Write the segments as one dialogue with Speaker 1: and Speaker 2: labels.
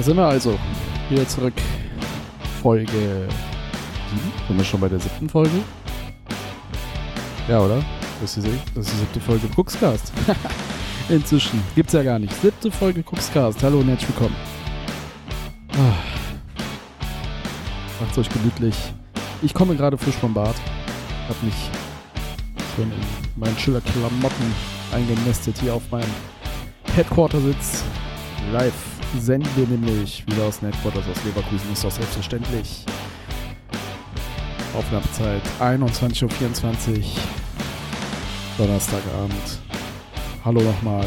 Speaker 1: Da sind wir also. Wieder zurück. Folge 7. Sind wir schon bei der siebten Folge? Ja, oder? Das ist die, siebte Folge Cookscast. Inzwischen. Gibt's ja gar nicht. Siebte Folge Cookscast. Hallo und herzlich willkommen. Ah. Macht's euch gemütlich. Ich komme gerade frisch vom Bad. Hab mich schon in meinen Schiller-Klamotten eingenestet hier auf meinem Headquarter-Sitz. Live senden wir nämlich wieder aus den Headquarters aus Leverkusen. Ist doch selbstverständlich. Aufnahmezeit 21.24 Uhr. Donnerstagabend. Hallo nochmal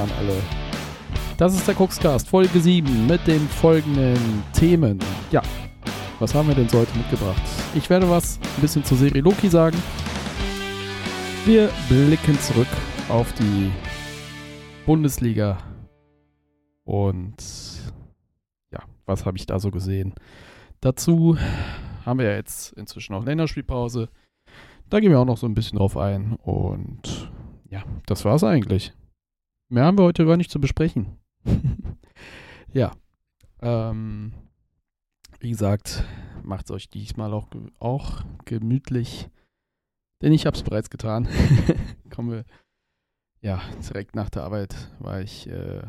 Speaker 1: an alle. Das ist der Cookscast, Folge 7 mit den folgenden Themen. Ja, was haben wir denn so heute mitgebracht? Ich werde was ein bisschen zur Serie Loki sagen. Wir blicken zurück auf die Bundesliga und ja, was habe ich da so gesehen? Dazu haben wir ja jetzt inzwischen auch Länderspielpause. Da gehen wir auch noch so ein bisschen drauf ein. Und ja, das war's eigentlich. Mehr haben wir heute gar nicht zu besprechen. ja. Ähm, wie gesagt, macht es euch diesmal auch, auch gemütlich. Denn ich habe es bereits getan. Kommen wir ja direkt nach der Arbeit war ich äh,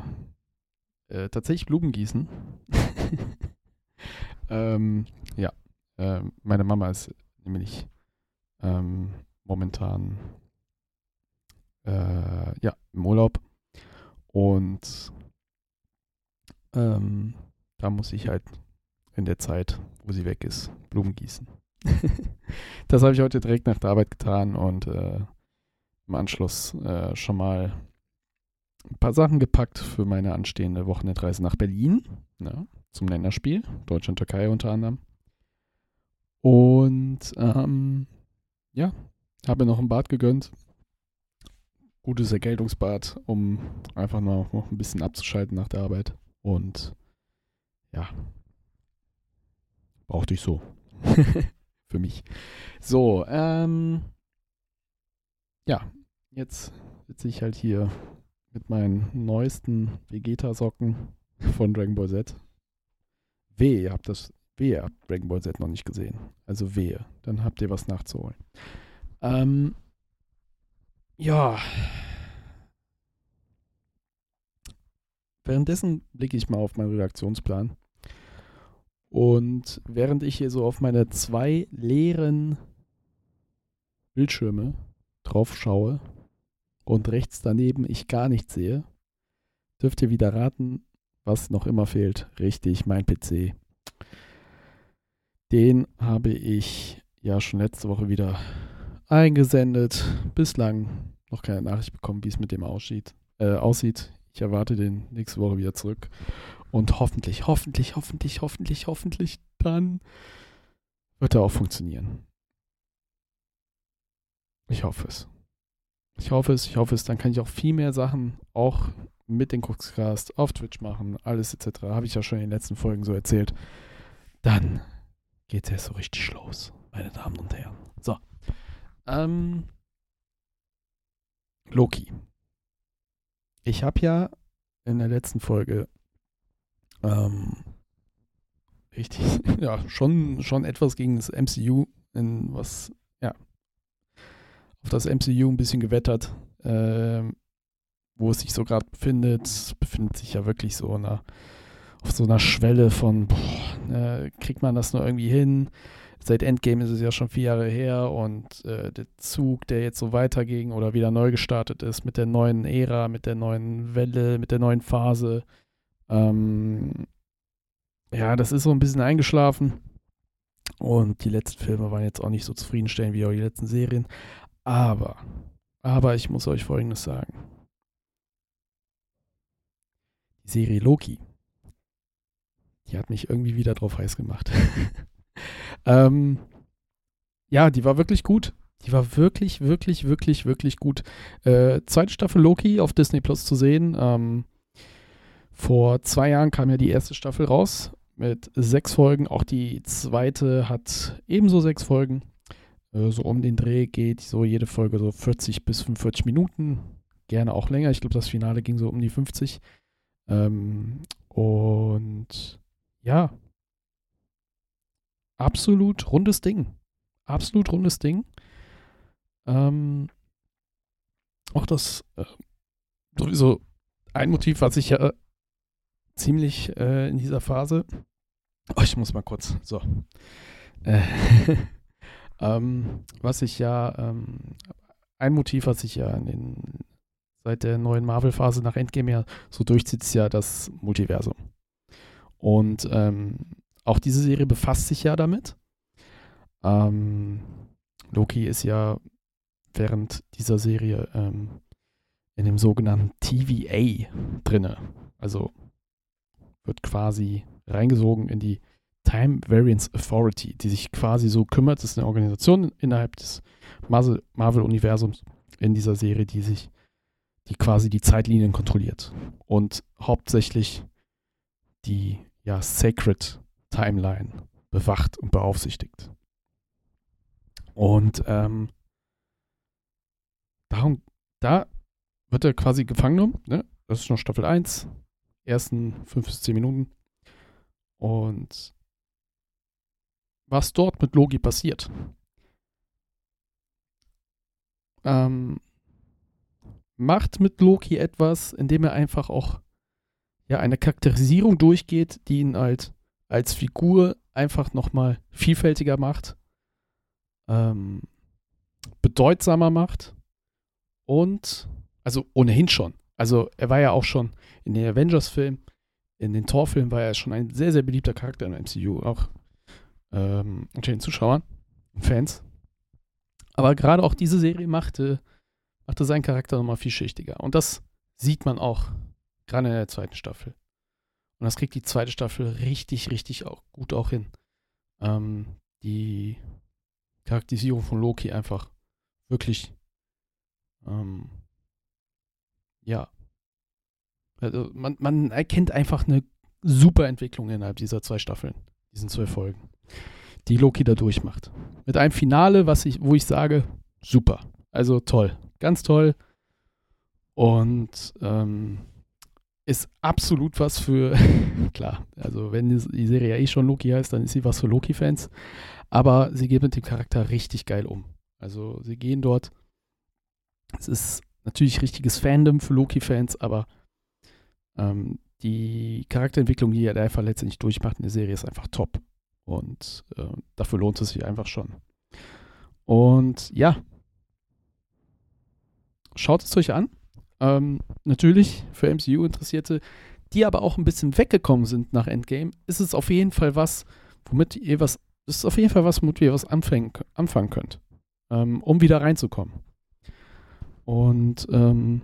Speaker 1: äh, tatsächlich Blumen gießen. ähm, ja, äh, meine Mama ist nämlich ähm, momentan äh, ja, im Urlaub und ähm, da muss ich halt in der Zeit, wo sie weg ist, Blumen gießen. das habe ich heute direkt nach der Arbeit getan und äh, im Anschluss äh, schon mal ein paar Sachen gepackt für meine anstehende Wochenendreise nach Berlin, ne, zum Länderspiel, Deutschland-Türkei unter anderem. Und ähm, ja, habe mir noch ein Bad gegönnt. Gutes Ergeltungsbad, um einfach noch, noch ein bisschen abzuschalten nach der Arbeit. Und ja, brauchte ich so. Für mich. So, ähm, ja, jetzt sitze ich halt hier mit meinen neuesten Vegeta-Socken von Dragon Ball Z. Wehe, ihr habt das, wehe, habt Dragon Ball Z noch nicht gesehen. Also wehe, dann habt ihr was nachzuholen. Ähm, ja. Währenddessen blicke ich mal auf meinen Redaktionsplan. Und während ich hier so auf meine zwei leeren Bildschirme drauf schaue, und rechts daneben ich gar nichts sehe, dürft ihr wieder raten, was noch immer fehlt. Richtig, mein PC. Den habe ich ja schon letzte Woche wieder eingesendet. Bislang noch keine Nachricht bekommen, wie es mit dem aussieht, äh, aussieht. Ich erwarte den nächste Woche wieder zurück. Und hoffentlich, hoffentlich, hoffentlich, hoffentlich, hoffentlich, dann wird er auch funktionieren. Ich hoffe es. Ich hoffe es, ich hoffe es. Dann kann ich auch viel mehr Sachen auch mit den Cookscast auf Twitch machen, alles etc. Habe ich ja schon in den letzten Folgen so erzählt. Dann geht es ja so richtig los, meine Damen und Herren. So. Ähm, Loki. Ich habe ja in der letzten Folge ähm, richtig, ja, schon, schon etwas gegen das MCU, in was auf das MCU ein bisschen gewettert, äh, wo es sich so gerade befindet. Befindet sich ja wirklich so einer, auf so einer Schwelle von, boah, äh, kriegt man das nur irgendwie hin? Seit Endgame ist es ja schon vier Jahre her und äh, der Zug, der jetzt so weiterging oder wieder neu gestartet ist mit der neuen Ära, mit der neuen Welle, mit der neuen Phase, ähm, ja, das ist so ein bisschen eingeschlafen. Und die letzten Filme waren jetzt auch nicht so zufriedenstellend wie auch die letzten Serien. Aber, aber ich muss euch Folgendes sagen. Die Serie Loki, die hat mich irgendwie wieder drauf heiß gemacht. ähm, ja, die war wirklich gut. Die war wirklich, wirklich, wirklich, wirklich gut. Äh, zweite Staffel Loki auf Disney Plus zu sehen. Ähm, vor zwei Jahren kam ja die erste Staffel raus mit sechs Folgen. Auch die zweite hat ebenso sechs Folgen. Äh, so um den Dreh geht so jede Folge so 40 bis 45 Minuten. Gerne auch länger. Ich glaube, das Finale ging so um die 50. Ähm, Und ja, absolut rundes Ding. Absolut rundes Ding. Ähm, auch das äh, sowieso ein Motiv, was ich ja ziemlich äh, in dieser Phase. Oh, ich muss mal kurz. So. Äh, ähm, was ich ja, ähm, ein Motiv, was ich ja in den, seit der neuen Marvel-Phase nach Endgame ja so durchzieht, ist ja das Multiversum. Und ähm, auch diese Serie befasst sich ja damit. Ähm, Loki ist ja während dieser Serie ähm, in dem sogenannten TVA drinne. Also wird quasi reingesogen in die Time Variance Authority, die sich quasi so kümmert. Das ist eine Organisation innerhalb des Marvel-Universums in dieser Serie, die sich, die quasi die Zeitlinien kontrolliert und hauptsächlich die ja Sacred Timeline bewacht und beaufsichtigt. Und ähm, darum, da wird er quasi gefangen genommen. Ne? Das ist schon Staffel 1, ersten 5 bis 10 Minuten. Und was dort mit Loki passiert, ähm, macht mit Loki etwas, indem er einfach auch ja, eine Charakterisierung durchgeht, die ihn halt als Figur einfach nochmal vielfältiger macht, ähm, bedeutsamer macht und, also ohnehin schon, also er war ja auch schon in den Avengers-Filmen, in den Thor-Filmen war er schon ein sehr, sehr beliebter Charakter im MCU, auch ähm, unter den Zuschauern Fans. Aber gerade auch diese Serie machte, machte seinen Charakter nochmal viel schichtiger. Und das sieht man auch gerade in der zweiten Staffel. Und das kriegt die zweite Staffel richtig, richtig auch gut auch hin. Ähm, die Charakterisierung von Loki einfach wirklich ähm, ja. Also man, man erkennt einfach eine super Entwicklung innerhalb dieser zwei Staffeln, diesen zwölf Folgen, die Loki da durchmacht. Mit einem Finale, was ich, wo ich sage, super. Also toll. Ganz toll. Und ähm, ist absolut was für, klar, also wenn die Serie ja eh schon Loki heißt, dann ist sie was für Loki-Fans. Aber sie geht mit dem Charakter richtig geil um. Also sie gehen dort. Es ist natürlich richtiges Fandom für Loki-Fans, aber ähm, die Charakterentwicklung, die er einfach letztendlich durchmacht in der Serie, ist einfach top. Und äh, dafür lohnt es sich einfach schon. Und ja, schaut es euch an. Ähm, natürlich für MCU-Interessierte, die aber auch ein bisschen weggekommen sind nach Endgame, ist es auf jeden Fall was, womit ihr was, ist auf jeden Fall was, womit ihr was anfangen, anfangen könnt, ähm, um wieder reinzukommen. Und ähm,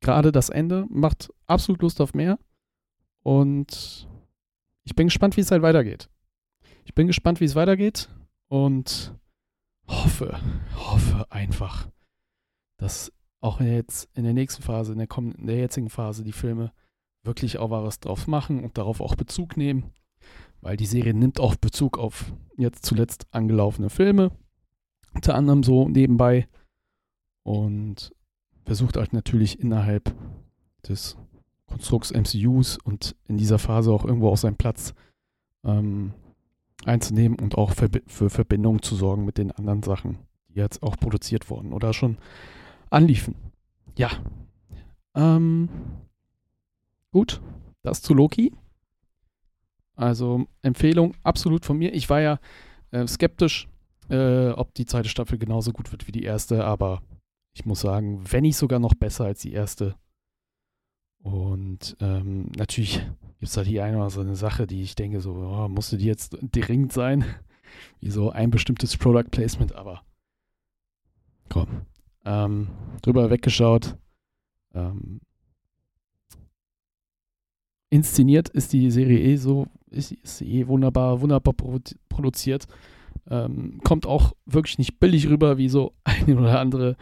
Speaker 1: gerade das Ende macht absolut Lust auf mehr. Und ich bin gespannt, wie es halt weitergeht. Ich bin gespannt, wie es weitergeht und hoffe, hoffe einfach, dass auch jetzt in der nächsten Phase, in der, in der jetzigen Phase, die Filme wirklich auch was drauf machen und darauf auch Bezug nehmen, weil die Serie nimmt auch Bezug auf jetzt zuletzt angelaufene Filme, unter anderem so nebenbei und versucht halt natürlich innerhalb des Konstrukts MCUs und in dieser Phase auch irgendwo auch seinen Platz ähm, einzunehmen und auch für, Verbindungen zu sorgen mit den anderen Sachen, die jetzt auch produziert wurden oder schon anliefen. Ja. Ähm, gut, das zu Loki. Also Empfehlung absolut von mir. Ich war ja äh, skeptisch, äh, ob die zweite Staffel genauso gut wird wie die erste, aber ich muss sagen, wenn nicht sogar noch besser als die erste. Und ähm, natürlich gibt es da die eine oder andere Sache, die ich denke, so, oh, musste die jetzt dringend sein? Wie so ein bestimmtes Product Placement, aber komm, ähm, drüber weggeschaut. Ähm, inszeniert ist die Serie eh so, ist, ist eh wunderbar, wunderbar produziert. Ähm, kommt auch wirklich nicht billig rüber, wie so eine oder andere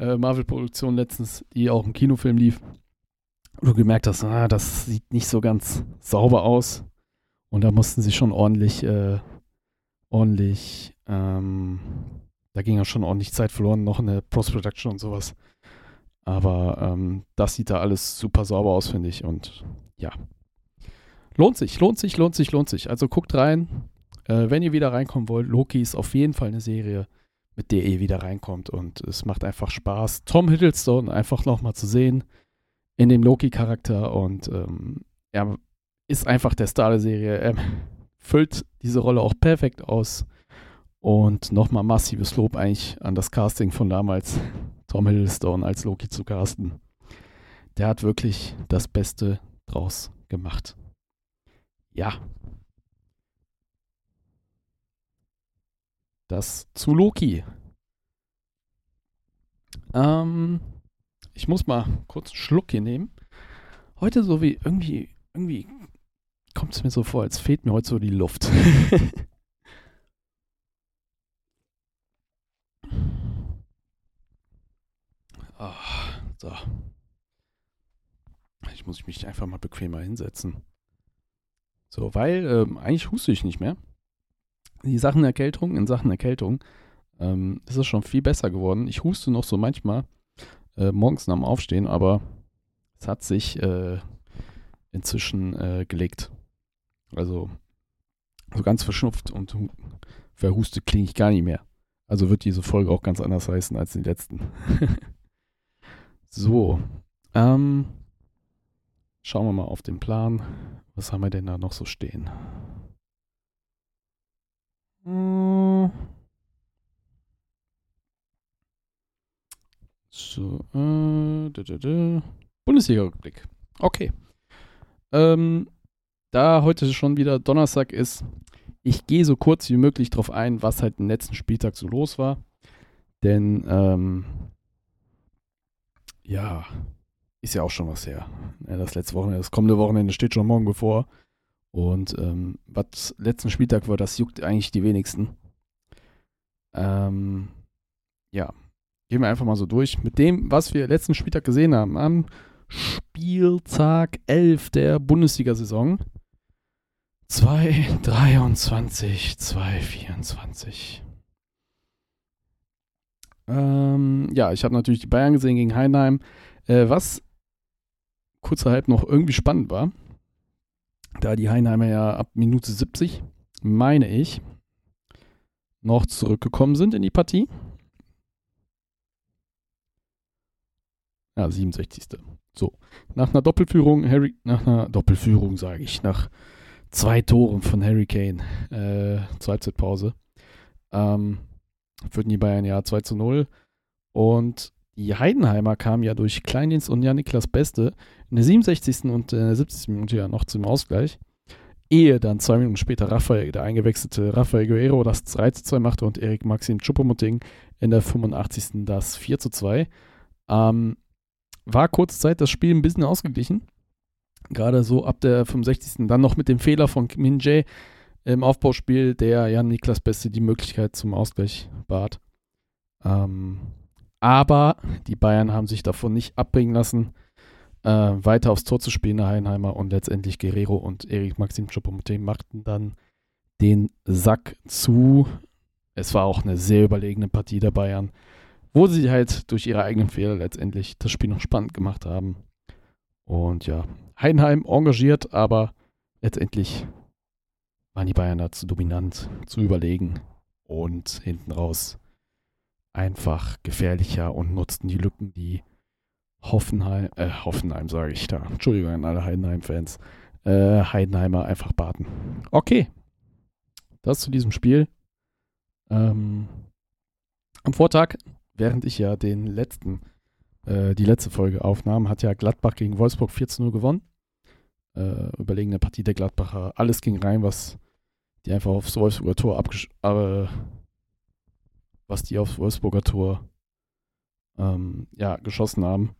Speaker 1: äh, Marvel-Produktion letztens, die auch im Kinofilm lief. Du gemerkt hast, ah, das sieht nicht so ganz sauber aus. Und da mussten sie schon ordentlich, äh, ordentlich ähm, da ging ja schon ordentlich Zeit verloren, noch eine Post-Production und sowas. Aber ähm, das sieht da alles super sauber aus, finde ich. Und ja, lohnt sich, lohnt sich, lohnt sich, lohnt sich. Also guckt rein. Äh, wenn ihr wieder reinkommen wollt, Loki ist auf jeden Fall eine Serie, mit der ihr wieder reinkommt. Und es macht einfach Spaß, Tom Hiddleston einfach nochmal zu sehen in dem Loki-Charakter. Und ähm, er ist einfach der Star der Serie. Er füllt diese Rolle auch perfekt aus. Und nochmal massives Lob eigentlich an das Casting von damals, Tom Hiddleston als Loki zu casten. Der hat wirklich das Beste draus gemacht. Ja. Das zu Loki. Ähm, ich muss mal kurz einen Schluck hier nehmen. Heute so wie irgendwie, irgendwie kommt es mir so vor, als fehlt mir heute so die Luft. oh, so. Ich muss mich einfach mal bequemer hinsetzen. So, weil ähm, eigentlich huste ich nicht mehr. Die Sachen Erkältung, in Sachen Erkältung, ähm, ist es schon viel besser geworden. Ich huste noch so manchmal äh, morgens nach dem Aufstehen, aber es hat sich äh, inzwischen äh, gelegt. Also so ganz verschnupft und verhustet klinge ich gar nicht mehr. Also wird diese Folge auch ganz anders heißen als die letzten. so. Ähm, schauen wir mal auf den Plan. Was haben wir denn da noch so stehen? So, äh, Bundesliga-Rückblick. Okay. Ähm, da heute schon wieder Donnerstag ist, ich gehe so kurz wie möglich darauf ein, was halt den letzten Spieltag so los war. Denn, ähm, ja, ist ja auch schon was her. Ja, das letzte Wochenende, das kommende Wochenende steht schon morgen bevor. Und ähm, was letzten Spieltag war, das juckt eigentlich die wenigsten. Ähm, ja, gehen wir einfach mal so durch. Mit dem, was wir letzten Spieltag gesehen haben, am Spieltag 11 der Bundesliga-Saison. 223, 224. Ähm, ja, ich habe natürlich die Bayern gesehen gegen Heinheim. Äh, was kurzerhalb noch irgendwie spannend war, da die Heinheimer ja ab Minute 70, meine ich, noch zurückgekommen sind in die Partie. Ja, 67. So, nach einer Doppelführung, Harry, nach einer Doppelführung sage ich, nach zwei Toren von Harry Kane äh, zur Halbzeitpause. Ähm, führten die Bayern ja 2 zu 0. Und die Heidenheimer kamen ja durch Kleindienst und Jan-Niklas Beste in der 67. und äh, 70. Minute ja noch zum Ausgleich. Ehe dann zwei Minuten später Raphael, der eingewechselte Rafael Guerrero das 3 zu 2 machte und Erik Maxim Choupo-Moting in der 85. das 4 zu 2. Ähm, war kurze Zeit das Spiel ein bisschen ausgeglichen. Gerade so ab der 65. Dann noch mit dem Fehler von Min Jae im Aufbauspiel, der Jan Niklas Beste die Möglichkeit zum Ausgleich bat. Ähm, aber die Bayern haben sich davon nicht abbringen lassen, äh, weiter aufs Tor zu spielen, der Heidenheimer. Und letztendlich Guerrero und Erik Maxim Choupo-Moting machten dann den Sack zu. Es war auch eine sehr überlegene Partie der Bayern, wo sie halt durch ihre eigenen Fehler letztendlich das Spiel noch spannend gemacht haben. Und ja, Heidenheim engagiert, aber letztendlich waren die Bayern da zu dominant, zu überlegen und hinten raus einfach gefährlicher und nutzten die Lücken, die Hoffenheim, äh, Hoffenheim sage ich da, Entschuldigung an alle Heidenheim-Fans, äh, Heidenheimer einfach baten. Okay, das zu diesem Spiel. Ähm, am Vortag, während ich ja den letzten äh, die letzte Folge aufnahmen, hat ja Gladbach gegen Wolfsburg 14 0 gewonnen. Äh, überlegene Partie der Gladbacher. Alles ging rein, was die einfach aufs Wolfsburger Tor abgesch... Äh, was die aufs Wolfsburger Tor ähm, ja, geschossen haben.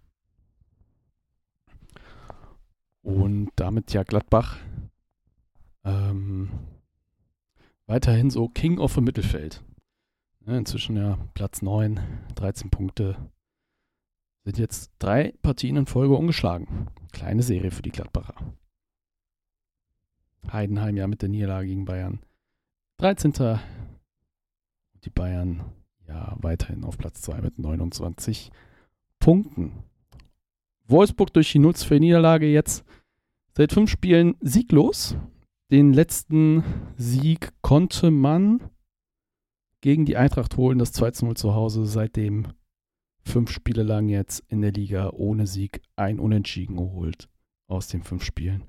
Speaker 1: Und damit ja Gladbach ähm, weiterhin so King of the Mittelfeld. Ja, inzwischen ja Platz 9, 13 Punkte, sind jetzt drei Partien in Folge ungeschlagen. Kleine Serie für die Gladbacher. Heidenheim ja mit der Niederlage gegen Bayern. 13. Die Bayern ja weiterhin auf Platz 2 mit 29 Punkten. Wolfsburg durch die 0 Niederlage jetzt Seit fünf Spielen sieglos. Den letzten Sieg konnte man gegen die Eintracht holen, das 2-0 zu Hause. Seitdem fünf Spiele lang jetzt in der Liga ohne Sieg ein Unentschieden geholt aus den fünf Spielen.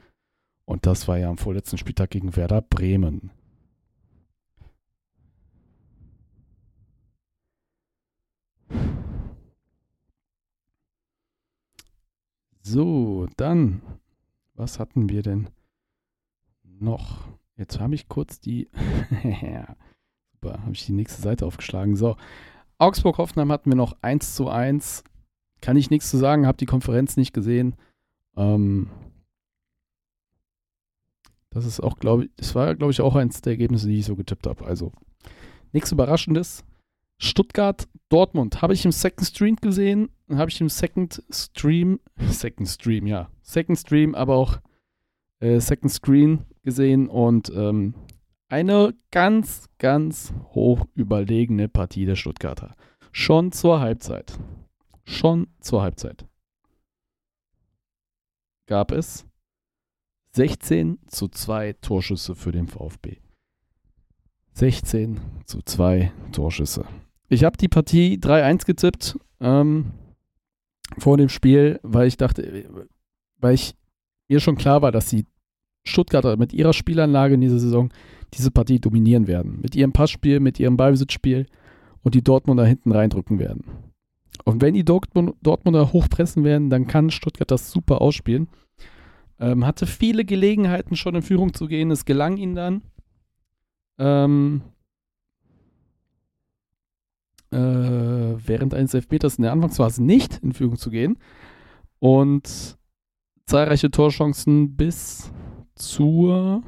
Speaker 1: Und das war ja am vorletzten Spieltag gegen Werder Bremen. So, dann, was hatten wir denn noch? Jetzt habe ich kurz die, super, habe ich die nächste Seite aufgeschlagen. So, Augsburg-Hoffenheim hatten wir noch 1 zu 1. Kann ich nichts zu sagen, habe die Konferenz nicht gesehen. Ähm, das ist auch, glaube ich, das war, glaube ich, auch eins der Ergebnisse, die ich so getippt habe. Also, nichts Überraschendes. Stuttgart, Dortmund habe ich im Second Stream gesehen. Habe ich im Second Stream, Second Stream, ja, Second Stream, aber auch äh, Second Screen gesehen und ähm, eine ganz, ganz hoch überlegene Partie der Stuttgarter. Schon zur Halbzeit. Schon zur Halbzeit. Gab es 16 zu 2 Torschüsse für den VfB. 16 zu 2 Torschüsse. Ich habe die Partie 3-1 getippt ähm, vor dem Spiel, weil ich dachte, weil ich mir schon klar war, dass die Stuttgarter mit ihrer Spielanlage in dieser Saison diese Partie dominieren werden. Mit ihrem Passspiel, mit ihrem Ballbesitzspiel und die Dortmunder hinten reindrücken werden. Und wenn die Dortmunder hochpressen werden, dann kann Stuttgart das super ausspielen. Ähm, hatte viele Gelegenheiten schon in Führung zu gehen. Es gelang ihnen dann. Ähm, äh, während eines Elfmeters in der Anfangsphase nicht in Führung zu gehen. Und zahlreiche Torchancen bis zur,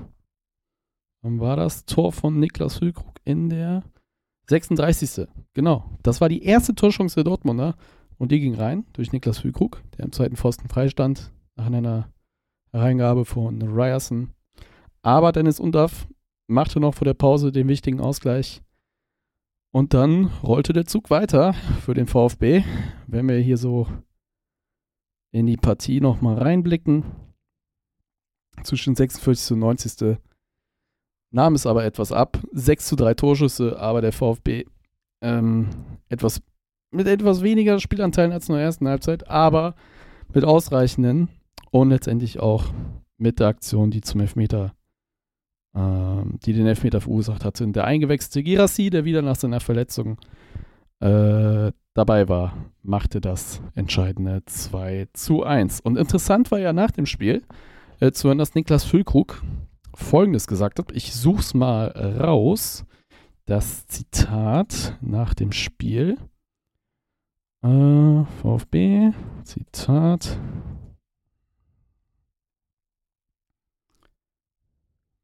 Speaker 1: wann war das? Tor von Niklas Füllkrug in der 36. Genau. Das war die erste Torchance der Dortmunder. Und die ging rein durch Niklas Füllkrug, der im zweiten Pfosten freistand, nach einer Reingabe von Ryerson. Aber Dennis Undaff machte noch vor der Pause den wichtigen Ausgleich. Und dann rollte der Zug weiter für den VfB. Wenn wir hier so in die Partie nochmal reinblicken, zwischen 46. und 90. nahm es aber etwas ab. 6 zu 3 Torschüsse, aber der VfB ähm, etwas, mit etwas weniger Spielanteilen als in der ersten Halbzeit, aber mit ausreichenden und letztendlich auch mit der Aktion, die zum Elfmeter, ähm, die den Elfmeter verursacht hatte. Der eingewechselte Girassi, der wieder nach seiner Verletzung äh, dabei war, machte das entscheidende 2 zu 1. Und interessant war ja nach dem Spiel äh, zu hören, dass Niklas Füllkrug Folgendes gesagt hat. Ich suche es mal raus. Das Zitat nach dem Spiel. Äh, VfB, Zitat.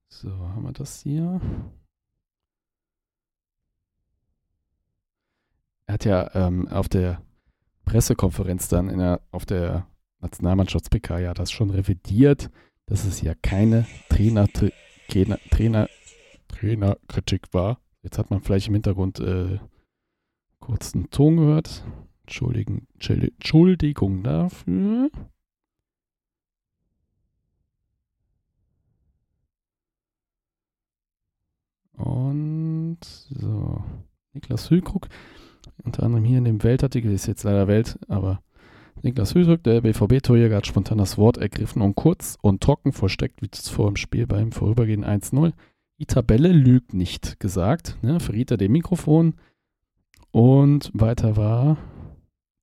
Speaker 1: So, haben wir das hier? Er hat ja ähm, auf der Pressekonferenz dann der, auf der Nationalmannschafts-PK ja das schon revidiert, dass es ja keine Trainer, Trainer, Trainer, Trainerkritik war. Jetzt hat man vielleicht im Hintergrund äh, kurz einen Ton gehört. Entschuldigen, Entschuldigung dafür. Und so. Niklas Hülkrug, unter anderem hier in dem Weltartikel, ist jetzt leider Welt, aber Niklas Hülkrug, der BVB-Torjäger, hat spontan das Wort ergriffen und kurz und trocken versteckt, wie zuvor im Spiel beim Vorübergehen 1-0. Die Tabelle lügt nicht, gesagt, ne, verriet er dem Mikrofon. Und weiter war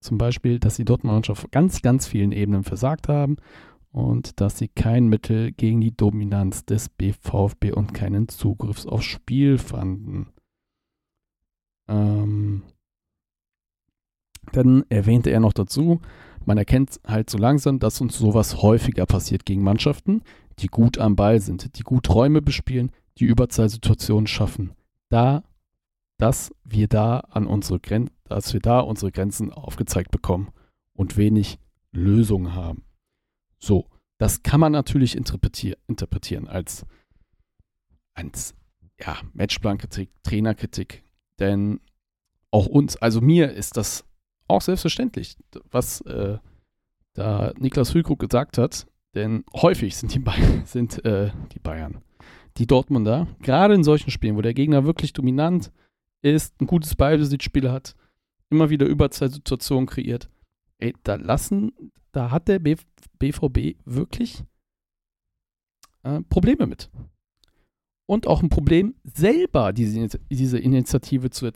Speaker 1: zum Beispiel, dass die Dortmund Mannschaft auf ganz, ganz vielen Ebenen versagt haben und dass sie kein Mittel gegen die Dominanz des BVFB und keinen Zugriff aufs Spiel fanden. Ähm, dann erwähnte er noch dazu, man erkennt halt so langsam, dass uns sowas häufiger passiert gegen Mannschaften, die gut am Ball sind, die gut Räume bespielen, die Überzahlsituationen schaffen. Da, dass wir da an unsere Grenzen, dass wir da unsere Grenzen aufgezeigt bekommen und wenig Lösungen haben. So, das kann man natürlich interpretier interpretieren als, als ja, Matchplan-Kritik, Trainerkritik. Denn auch uns, also mir ist das auch selbstverständlich, was äh, da Niklas Hülkrug gesagt hat, Denn häufig sind die, Bayern, sind, äh, die Bayern, die Dortmunder, gerade in solchen Spielen, wo der Gegner wirklich dominant ist, ein gutes Ballbesitzspiel hat, immer wieder Überzeitsituationen kreiert, ey, da lassen, da hat der BVB wirklich äh, Probleme mit. Und auch ein Problem, selber diese, diese Initiative zu,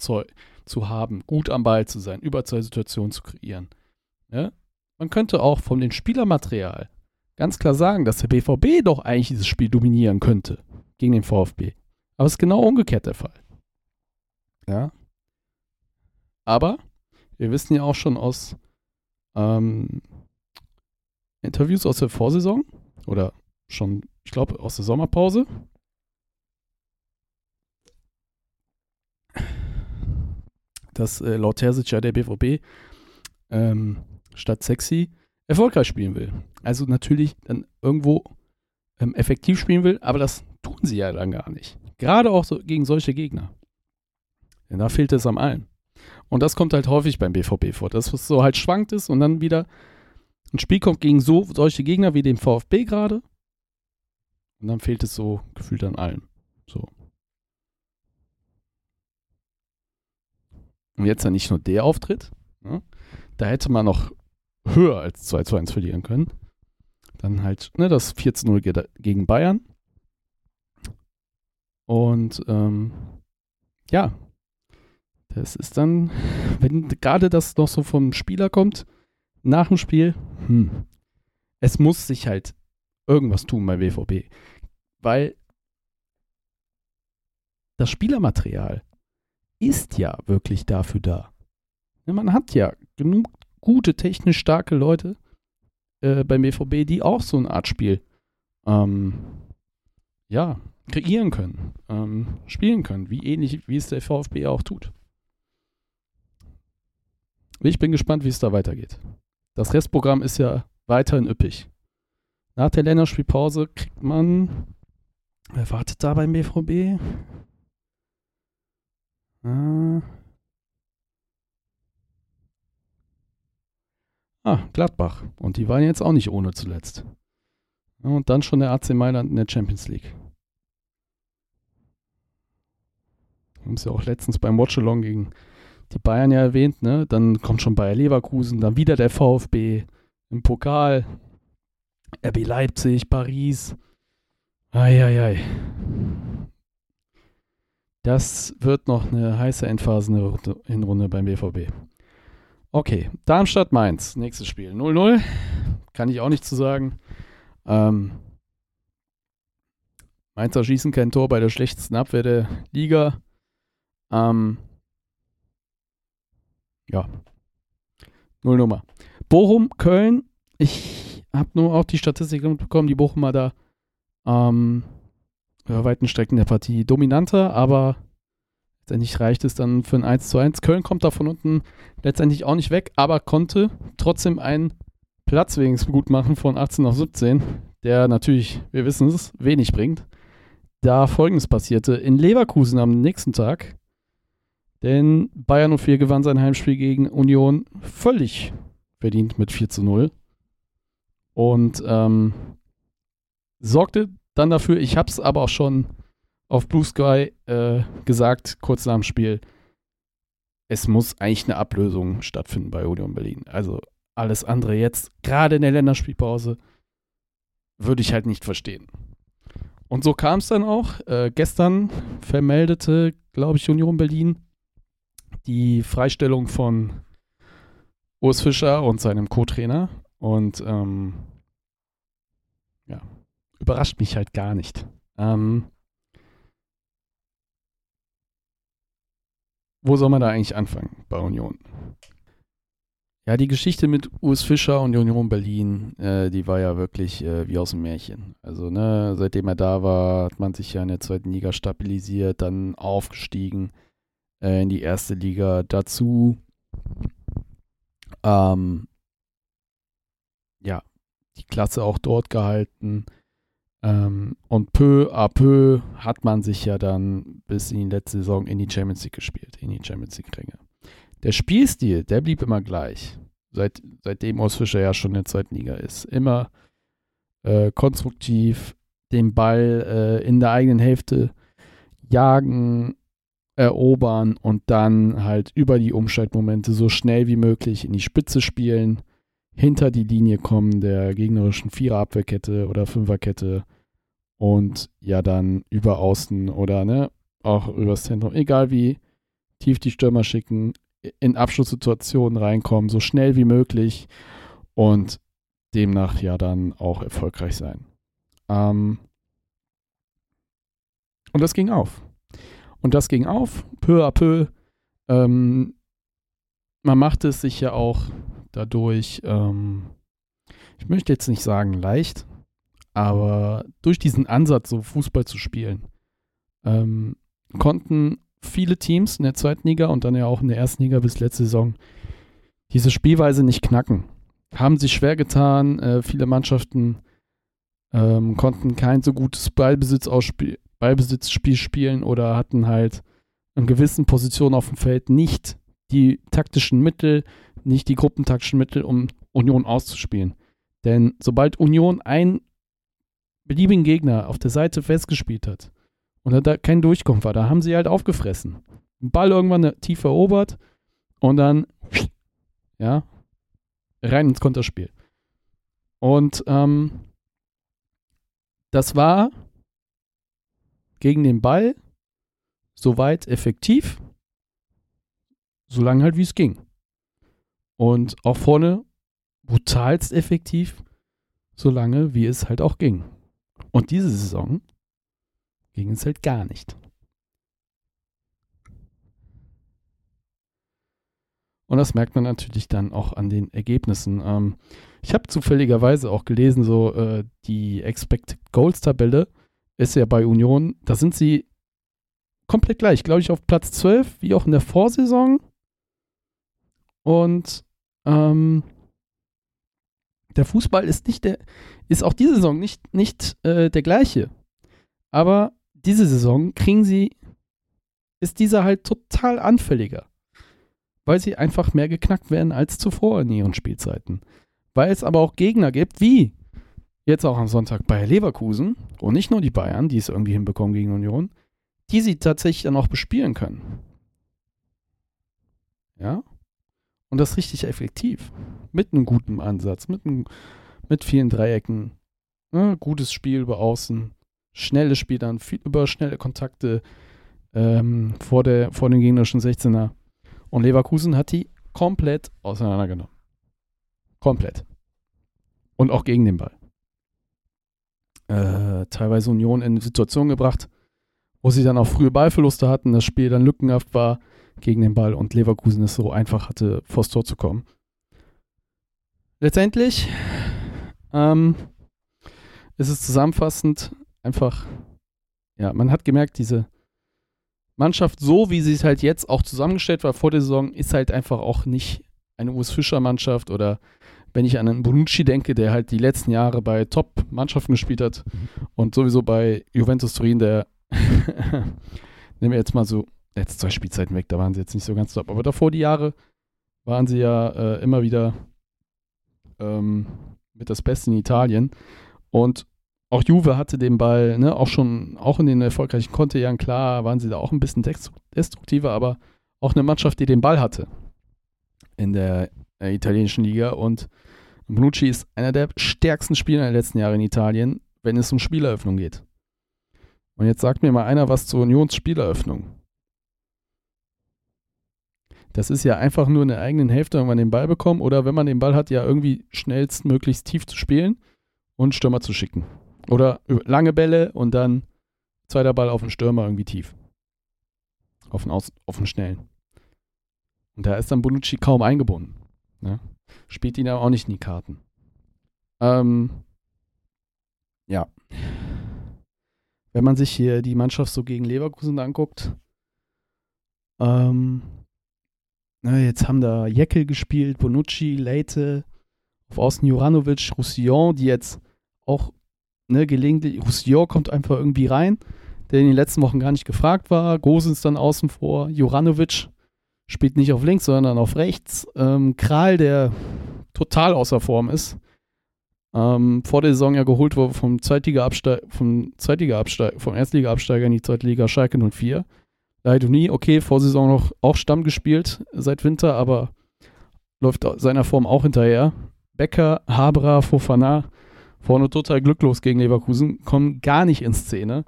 Speaker 1: zu haben, gut am Ball zu sein, Überzahlsituationen zu kreieren. Ja? Man könnte auch von dem Spielermaterial ganz klar sagen, dass der BVB doch eigentlich dieses Spiel dominieren könnte gegen den VfB. Aber es ist genau umgekehrt der Fall. Ja. Aber wir wissen ja auch schon aus ähm, Interviews aus der Vorsaison oder schon, ich glaube, aus der Sommerpause. Dass äh, laut Terzic ja der BVB ähm, statt sexy erfolgreich spielen will. Also natürlich dann irgendwo ähm, effektiv spielen will, aber das tun sie ja dann gar nicht. Gerade auch so gegen solche Gegner. Denn da fehlt es am allen. Und das kommt halt häufig beim BVB vor, dass es so halt schwankt ist und dann wieder ein Spiel kommt gegen so solche Gegner wie den VfB gerade. Und dann fehlt es so gefühlt an allem. So. Und jetzt ja nicht nur der Auftritt. Ne? Da hätte man noch höher als 2 zu 1 verlieren können. Dann halt ne, das 4 zu 0 gegen Bayern. Und ähm, ja, das ist dann, wenn gerade das noch so vom Spieler kommt, nach dem Spiel, hm, es muss sich halt irgendwas tun bei WVB. Weil das Spielermaterial ist ja wirklich dafür da. Man hat ja genug gute, technisch starke Leute äh, beim BVB, die auch so eine Art Spiel ähm, ja, kreieren können, ähm, spielen können, wie ähnlich wie es der VfB auch tut. Ich bin gespannt, wie es da weitergeht. Das Restprogramm ist ja weiterhin üppig. Nach der Länderspielpause kriegt man. Wer wartet da beim BVB? Ah. ah, Gladbach. Und die waren jetzt auch nicht ohne zuletzt. Und dann schon der AC Mailand in der Champions League. Wir haben es ja auch letztens beim Watchalong gegen die Bayern ja erwähnt, ne? Dann kommt schon Bayer Leverkusen, dann wieder der VfB im Pokal, RB Leipzig, Paris. Eieiei. Das wird noch eine heiße Endphase Hinrunde beim BVB. Okay, Darmstadt-Mainz, nächstes Spiel. 0-0. Kann ich auch nicht zu sagen. Ähm, Mainzer schießen kein Tor bei der schlechtesten Abwehr der Liga. Ähm, ja. Null Nummer. Bochum, Köln. Ich habe nur auch die Statistik bekommen, die Bochumer da ähm, über weiten Strecken der Partie dominanter, aber letztendlich reicht es dann für ein 1 zu 1. Köln kommt da von unten letztendlich auch nicht weg, aber konnte trotzdem einen Platz wenigstens gut machen von 18 auf 17, der natürlich, wir wissen es, wenig bringt. Da folgendes passierte. In Leverkusen am nächsten Tag denn Bayern 04 gewann sein Heimspiel gegen Union völlig verdient mit 4 zu 0. Und ähm, sorgte dann dafür, ich habe es aber auch schon auf Blue Sky äh, gesagt, kurz nach dem Spiel, es muss eigentlich eine Ablösung stattfinden bei Union Berlin. Also alles andere jetzt, gerade in der Länderspielpause, würde ich halt nicht verstehen. Und so kam es dann auch. Äh, gestern vermeldete, glaube ich, Union Berlin, die Freistellung von Urs Fischer und seinem Co-Trainer. Und ähm, überrascht mich halt gar nicht. Ähm, wo soll man da eigentlich anfangen bei Union? Ja, die Geschichte mit Urs Fischer und Union Berlin, äh, die war ja wirklich äh, wie aus dem Märchen. Also, ne, seitdem er da war, hat man sich ja in der zweiten Liga stabilisiert, dann aufgestiegen äh, in die erste Liga dazu. Ähm, ja, die Klasse auch dort gehalten. Ähm, und peu à peu hat man sich ja dann bis in die letzte Saison in die Champions League gespielt, in die Champions League-Ränge. Der Spielstil, der blieb immer gleich. Seit, seitdem Urs Fischer ja schon in der zweiten Liga ist. Immer äh, konstruktiv den Ball äh, in der eigenen Hälfte jagen, erobern und dann halt über die Umschaltmomente so schnell wie möglich in die Spitze spielen, hinter die Linie kommen der gegnerischen Viererabwehrkette oder Fünferkette und ja dann über Außen oder ne, auch übers Zentrum, egal wie tief die Stürmer schicken, in Abschlusssituationen reinkommen, so schnell wie möglich und demnach ja dann auch erfolgreich sein. Ähm und das ging auf. Und das ging auf, peu à peu. Ähm, man machte es sich ja auch dadurch, ähm, ich möchte jetzt nicht sagen leicht, aber durch diesen Ansatz, so Fußball zu spielen, ähm, konnten viele Teams in der zweiten Liga und dann ja auch in der ersten Liga bis letzte Saison diese Spielweise nicht knacken. Haben sich schwer getan. Äh, viele Mannschaften ähm, konnten kein so gutes Ballbesitzspiel Ballbesitzspiel spielen oder hatten halt in gewissen Positionen auf dem Feld nicht die taktischen Mittel, nicht die gruppentaktischen Mittel, um Union auszuspielen. Denn sobald Union einen beliebigen Gegner auf der Seite festgespielt hat und da kein Durchkommen war, da haben sie halt aufgefressen. Den Ball irgendwann tief erobert und dann, ja, rein ins Konterspiel. Und ähm, das war gegen den Ball soweit effektiv, solange halt wie es ging. Und auch vorne brutalst effektiv, solange wie es halt auch ging. Und diese Saison ging es halt gar nicht. Und das merkt man natürlich dann auch an den Ergebnissen. Ähm, ich habe zufälligerweise auch gelesen, so äh, die Expected Goals Tabelle ist ja bei Union, da sind sie komplett gleich, glaube ich, auf Platz 12, wie auch in der Vorsaison. Und ähm, der Fußball ist nicht der, ist auch diese Saison nicht, nicht äh, der gleiche. Aber diese Saison kriegen sie, ist dieser halt total anfälliger. Weil sie einfach mehr geknackt werden als zuvor in ihren Spielzeiten. Weil es aber auch Gegner gibt, wie jetzt auch am Sonntag bei Leverkusen und nicht nur die Bayern, die es irgendwie hinbekommen gegen Union, die sie tatsächlich dann auch bespielen können. Ja? Und das richtig effektiv. Mit einem guten Ansatz, mit, einem, mit vielen Dreiecken. Ne? Gutes Spiel über Außen, schnelles Spiel dann, viel, über schnelle Kontakte ähm, vor, der, vor den gegnerischen 16er. Und Leverkusen hat die komplett auseinandergenommen. Komplett. Und auch gegen den Ball äh, teilweise Union in Situationen gebracht, wo sie dann auch frühe Ballverluste hatten, das Spiel dann lückenhaft war gegen den Ball und Leverkusen es so einfach hatte, vors Tor zu kommen. Letztendlich ähm, ist es zusammenfassend einfach, ja, man hat gemerkt, diese Mannschaft, so wie sie es halt jetzt auch zusammengestellt war vor der Saison, ist halt einfach auch nicht eine Urs Fischer Mannschaft oder wenn ich an einen Bonucci denke, der halt die letzten Jahre bei Top-Mannschaften gespielt hat und sowieso bei Juventus Turin, der, nehmen wir jetzt mal so, jetzt zwei Spielzeiten weg, da waren sie jetzt nicht so ganz top, aber davor die Jahre waren sie ja äh, immer wieder ähm, mit das Beste in Italien und auch Juve hatte den Ball, ne, auch schon, auch in den erfolgreichen Konterjahren, klar, waren sie da auch ein bisschen destruktiver, aber auch eine Mannschaft, die den Ball hatte in der äh, italienischen Liga und Bonucci ist einer der stärksten Spieler der letzten Jahre in Italien, wenn es um Spieleröffnung geht. Und jetzt sagt mir mal einer was zur Unions Spieleröffnung. Das ist ja einfach nur in der eigenen Hälfte irgendwann den Ball bekommen oder wenn man den Ball hat, ja irgendwie schnellstmöglichst tief zu spielen und Stürmer zu schicken. Oder lange Bälle und dann zweiter Ball auf den Stürmer irgendwie tief. Auf den, Aus auf den Schnellen. Und da ist dann Bonucci kaum eingebunden. Ne? Spielt ihn aber auch nicht in die Karten. Ähm, ja. Wenn man sich hier die Mannschaft so gegen Leverkusen anguckt, ähm, na, jetzt haben da Jeckel gespielt, Bonucci, Leite, auf Außen Juranovic, Roussillon, die jetzt auch ne, gelegentlich, Roussillon kommt einfach irgendwie rein, der in den letzten Wochen gar nicht gefragt war, Gosens dann außen vor, Juranovic spielt nicht auf links, sondern auf rechts. Ähm, Kral, der total außer Form ist. ähm, vor der Saison ja geholt wurde vom Zweitliga-Absteiger, vom Zweitliga-Absteiger, vom Erstliga-Absteiger in die Zweitliga Schalke 04. Leidoni, okay, vor Saison noch auch Stamm gespielt seit Winter, aber läuft seiner Form auch hinterher. Becker, Habra, Fofana, vorne total glücklos gegen Leverkusen, kommen gar nicht in Szene,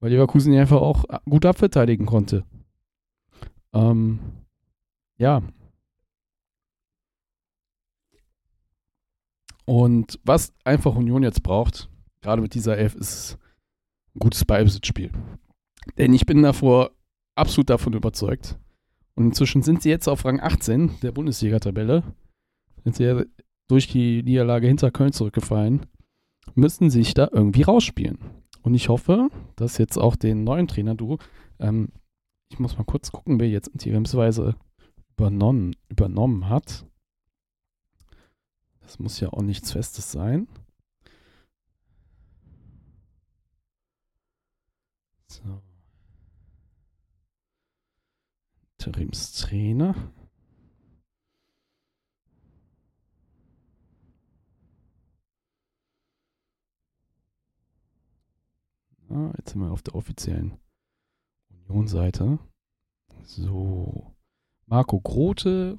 Speaker 1: weil Leverkusen ja einfach auch gut abverteidigen konnte. Ähm, ja. Und was einfach Union jetzt braucht, gerade mit dieser Elf, ist ein gutes Ballbesitzspiel. Denn ich bin davor absolut davon überzeugt. Und inzwischen sind sie jetzt auf Rang 18 der Bundesliga-Tabelle. Sind sie ja durch die Niederlage hinter Köln zurückgefallen. Müssen sich da irgendwie rausspielen. Und ich hoffe, dass jetzt auch den neuen Trainer, du, ähm, ich muss mal kurz gucken, wer jetzt interimsweise übernommen, übernommen hat. Das muss ja auch nichts Festes sein. So. Interimstrainer. Ah, jetzt sind wir auf der offiziellen Union-Seite. So. Marco Grote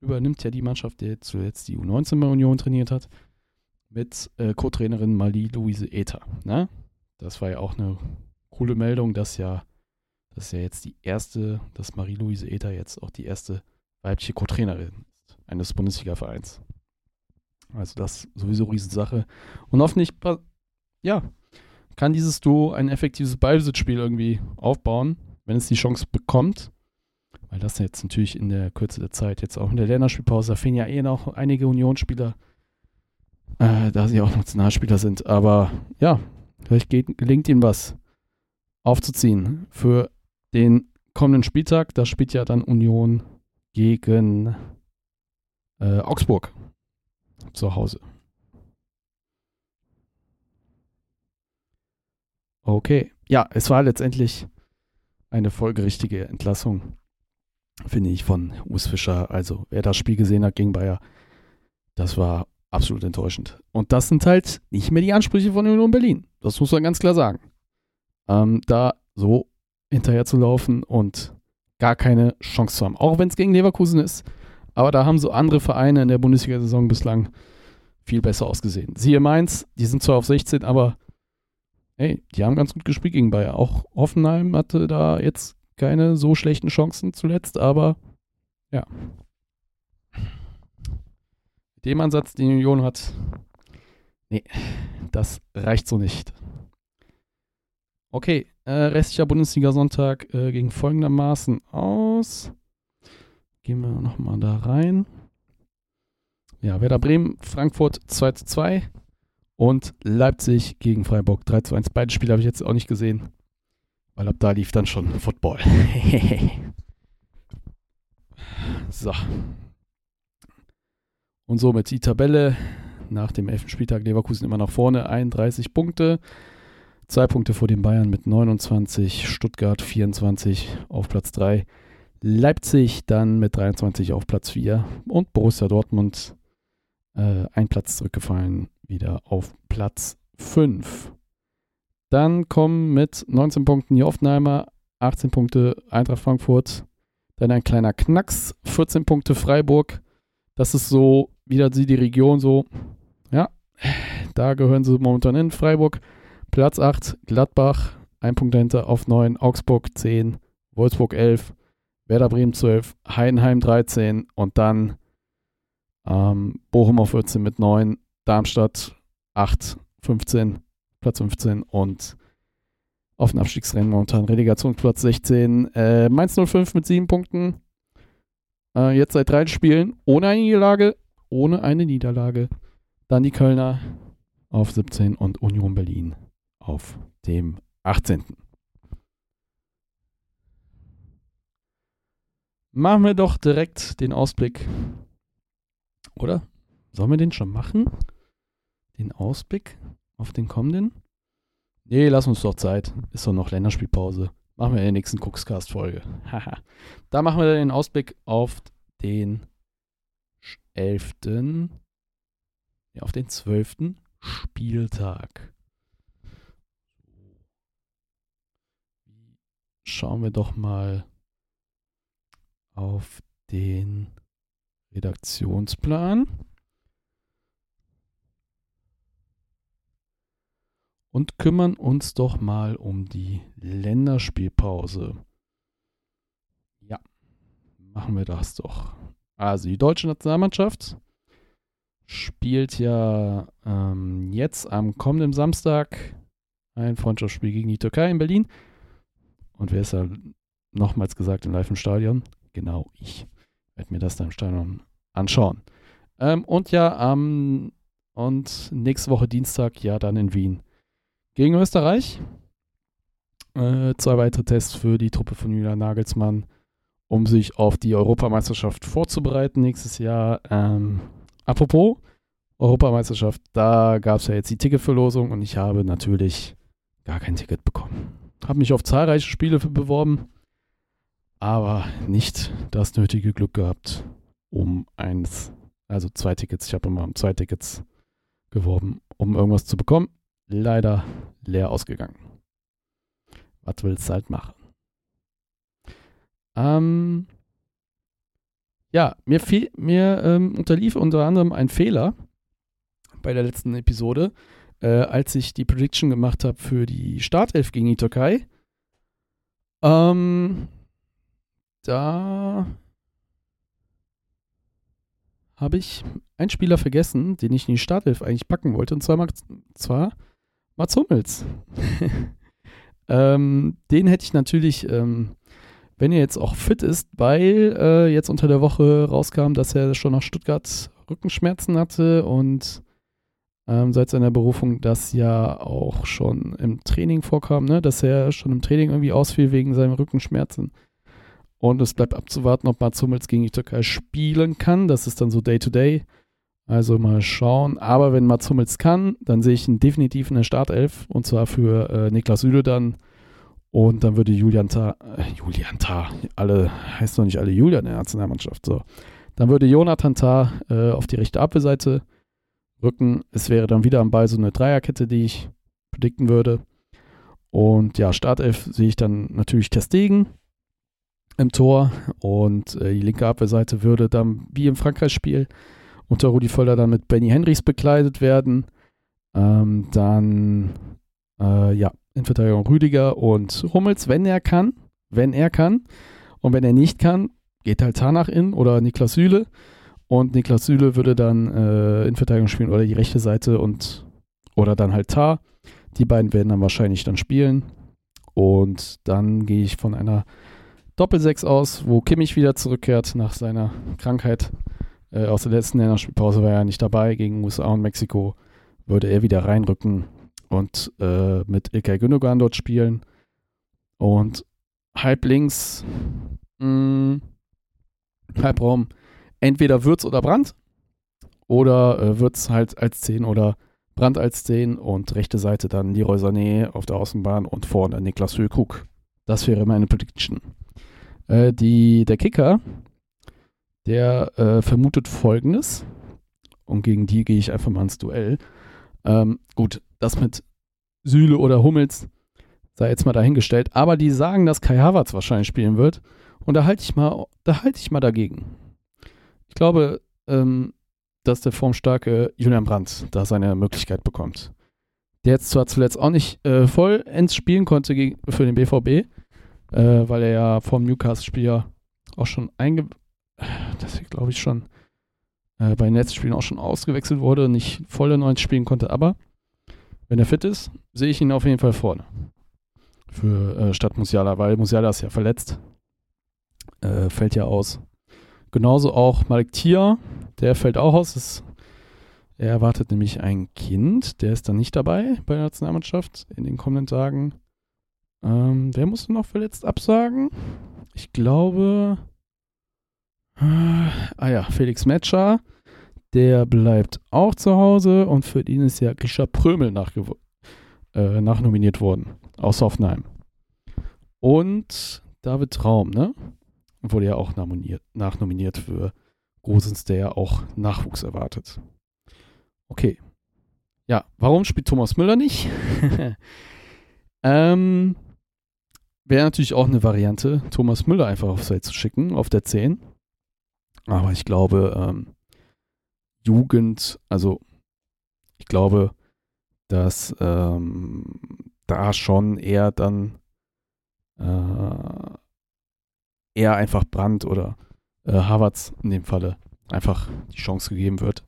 Speaker 1: übernimmt ja die Mannschaft, der zuletzt die U19 bei Union trainiert hat, mit äh, Co-Trainerin Malie-Louise Ether. Ne? Das war ja auch eine coole Meldung, dass ja, dass ja jetzt die erste, dass Marie-Louise Ether jetzt auch die erste weibliche Co-Trainerin ist eines Bundesliga-Vereins. Also das sowieso Riesensache. Und hoffentlich, ja, kann dieses Duo ein effektives Ballbesitzspiel irgendwie aufbauen, wenn es die Chance bekommt. Weil das jetzt natürlich in der Kürze der Zeit, jetzt auch in der Länderspielpause, da fehlen ja eh noch einige Unionsspieler, äh, da sie auch Nationalspieler sind. Aber ja, vielleicht geht, gelingt ihnen was aufzuziehen für den kommenden Spieltag. Da spielt ja dann Union gegen äh, Augsburg zu Hause. Okay. Ja, es war letztendlich eine folgerichtige Entlassung, finde ich, von Urs Fischer. Also, wer das Spiel gesehen hat gegen Bayer, das war absolut enttäuschend. Und das sind halt nicht mehr die Ansprüche von Union Berlin. Das muss man ganz klar sagen. Ähm, da so hinterher zu laufen und gar keine Chance zu haben. Auch wenn es gegen Leverkusen ist. Aber da haben so andere Vereine in der Bundesliga-Saison bislang viel besser ausgesehen. Siehe Mainz, die sind zwar auf 16, aber hey, die haben ganz gut gespielt gegen Bayern. Auch Hoffenheim hatte da jetzt keine so schlechten Chancen zuletzt, aber ja. Mit dem Ansatz, den Union hat, nee, das reicht so nicht. Okay, äh, restlicher Bundesliga-Sonntag äh, ging folgendermaßen aus. Gehen wir nochmal da rein. Ja, Werder Bremen, Frankfurt 2 zu 2 und Leipzig gegen Freiburg 3 zu 1. Beide Spiele habe ich jetzt auch nicht gesehen, weil ab da lief dann schon Football. so. Und somit die Tabelle nach dem 11. Spieltag Leverkusen immer nach vorne, 31 Punkte. Zwei Punkte vor den Bayern mit 29, Stuttgart 24 auf Platz 3, Leipzig dann mit 23 auf Platz 4 und Borussia Dortmund äh, ein Platz zurückgefallen wieder auf Platz 5. Dann kommen mit 19 Punkten die Hoffenheimer, 18 Punkte Eintracht Frankfurt, dann ein kleiner Knacks, 14 Punkte Freiburg. Das ist so wieder die Region so, ja, da gehören sie momentan in Freiburg. Platz 8 Gladbach, ein Punkt dahinter auf 9, Augsburg 10, Wolfsburg 11, Werder Bremen 12, Heidenheim 13 und dann ähm, Bochum auf 14 mit 9, Darmstadt 8, 15, Platz 15 und auf dem Abstiegsrennen momentan Relegationsplatz 16. Äh, Mainz 05 mit 7 Punkten. Äh, jetzt seit drei Spielen ohne eine Niederlage. Ohne eine Niederlage. Dann die Kölner auf 17 und Union Berlin auf dem 18. Machen wir doch direkt den Ausblick. Oder? Sollen wir den schon machen? Den Ausblick auf den kommenden? Nee, lass uns doch Zeit. Ist doch noch Länderspielpause. Machen wir in der nächsten Cookscast-Folge. da machen wir den Ausblick auf den 11. ja, auf den zwölften Spieltag. Schauen wir doch mal auf den Redaktionsplan. Und kümmern uns doch mal um die Länderspielpause. Ja, machen wir das doch. Also die deutsche Nationalmannschaft spielt ja ähm, jetzt am kommenden Samstag ein Freundschaftsspiel gegen die Türkei in Berlin. Und wer ist da nochmals gesagt im Live im Stadion? Genau ich. Werde mir das dann im Stadion anschauen. Ähm, und ja, am und nächste Woche Dienstag ja dann in Wien gegen Österreich. Äh, zwei weitere Tests für die Truppe von Julian Nagelsmann, um sich auf die Europameisterschaft vorzubereiten nächstes Jahr. Ähm, apropos Europameisterschaft, da gab es ja jetzt die Ticketverlosung und ich habe natürlich gar kein Ticket bekommen. Habe mich auf zahlreiche Spiele beworben, aber nicht das nötige Glück gehabt, um eins, also zwei Tickets, ich habe immer um zwei Tickets geworben, um irgendwas zu bekommen. Leider leer ausgegangen. Was willst du halt machen? Ähm, ja, mir, fiel, mir ähm, unterlief unter anderem ein Fehler bei der letzten Episode, äh, als ich die Prediction gemacht habe für die Startelf gegen die Türkei. Ähm, da habe ich einen Spieler vergessen, den ich in die Startelf eigentlich packen wollte, und zwar, zwar Mats Hummels. ähm, den hätte ich natürlich, ähm, wenn er jetzt auch fit ist, weil äh, jetzt unter der Woche rauskam, dass er schon nach Stuttgart Rückenschmerzen hatte und ähm, seit seiner Berufung das ja auch schon im Training vorkam, ne? dass er schon im Training irgendwie ausfiel wegen seinen Rückenschmerzen. Und es bleibt abzuwarten, ob Mats Hummels gegen die Türkei spielen kann. Das ist dann so Day-to-Day. Also mal schauen. Aber wenn Mats Hummels kann, dann sehe ich ihn definitiv in der Startelf. Und zwar für äh, Niklas Süle dann. Und dann würde Julian Tah, äh, Julian Tah, alle, heißt noch nicht alle Julian in der Nationalmannschaft, so. Dann würde Jonathan Tah äh, auf die rechte Abwehrseite rücken. Es wäre dann wieder am Ball so eine Dreierkette, die ich predikten würde. Und ja, Startelf sehe ich dann natürlich Testegen im Tor und äh, die linke Abwehrseite würde dann wie im Frankreich-Spiel unter Rudi Völler dann mit Benny Henrys bekleidet werden. Ähm, dann äh, ja, in Verteidigung Rüdiger und Hummels, wenn er kann. Wenn er kann. Und wenn er nicht kann, geht halt Tanach in oder Niklas Süle. Und Niklas Süle würde dann äh, in Verteidigung spielen oder die rechte Seite und oder dann halt Tar. Die beiden werden dann wahrscheinlich dann spielen. Und dann gehe ich von einer Doppelsechs aus, wo Kimmich wieder zurückkehrt nach seiner Krankheit. Äh, aus der letzten Länderspielpause war er nicht dabei. Gegen USA und Mexiko würde er wieder reinrücken und äh, mit Ilkay Gündogan dort spielen. Und halb links, mh, mm, Halbraum entweder Würz oder Brand oder äh, Würz halt als 10 oder Brand als 10 und rechte Seite dann Leroy Sané auf der Außenbahn und vorne Niklas Füllkrug. Das wäre meine Prediction. Äh, die, der Kicker, der äh, vermutet folgendes und gegen die gehe ich einfach mal ins Duell. Ähm, gut, das mit Sühle oder Hummels sei jetzt mal dahingestellt, aber die sagen, dass Kai Havertz wahrscheinlich spielen wird und da halte ich mal, da halte ich mal dagegen. Ich glaube, ähm, dass der formstarke Julian Brandt da seine Möglichkeit bekommt. Der jetzt zwar zuletzt auch nicht äh, vollends spielen konnte gegen, für den BVB, äh, weil er ja vom Newcastle-Spiel auch schon einge... Das glaube ich schon äh, bei den letzten Spielen auch schon ausgewechselt wurde, und nicht volle 90 spielen konnte, aber wenn er fit ist, sehe ich ihn auf jeden Fall vorne. Für äh, statt Musiala, weil Musiala ist ja verletzt. Äh, fällt ja aus. Genauso auch Malik Tia, der fällt auch aus. Das, er erwartet nämlich ein Kind, der ist dann nicht dabei bei der Nationalmannschaft in den kommenden Tagen. Ähm, wer musste noch verletzt absagen? Ich glaube. Äh, ah ja, Felix Metscher. Der bleibt auch zu Hause und für ihn ist ja Grisha Prömel äh, nachnominiert worden aus Hoffenheim. Und David Traum, ne? Wurde ja auch nachnominiert für Gosens, der ja auch Nachwuchs erwartet. Okay. Ja, warum spielt Thomas Müller nicht? ähm, Wäre natürlich auch eine Variante, Thomas Müller einfach aufs Feld zu schicken, auf der 10. Aber ich glaube, ähm, Jugend, also ich glaube, dass ähm, da schon eher dann äh, eher einfach Brand oder äh, Harvards in dem Falle einfach die Chance gegeben wird,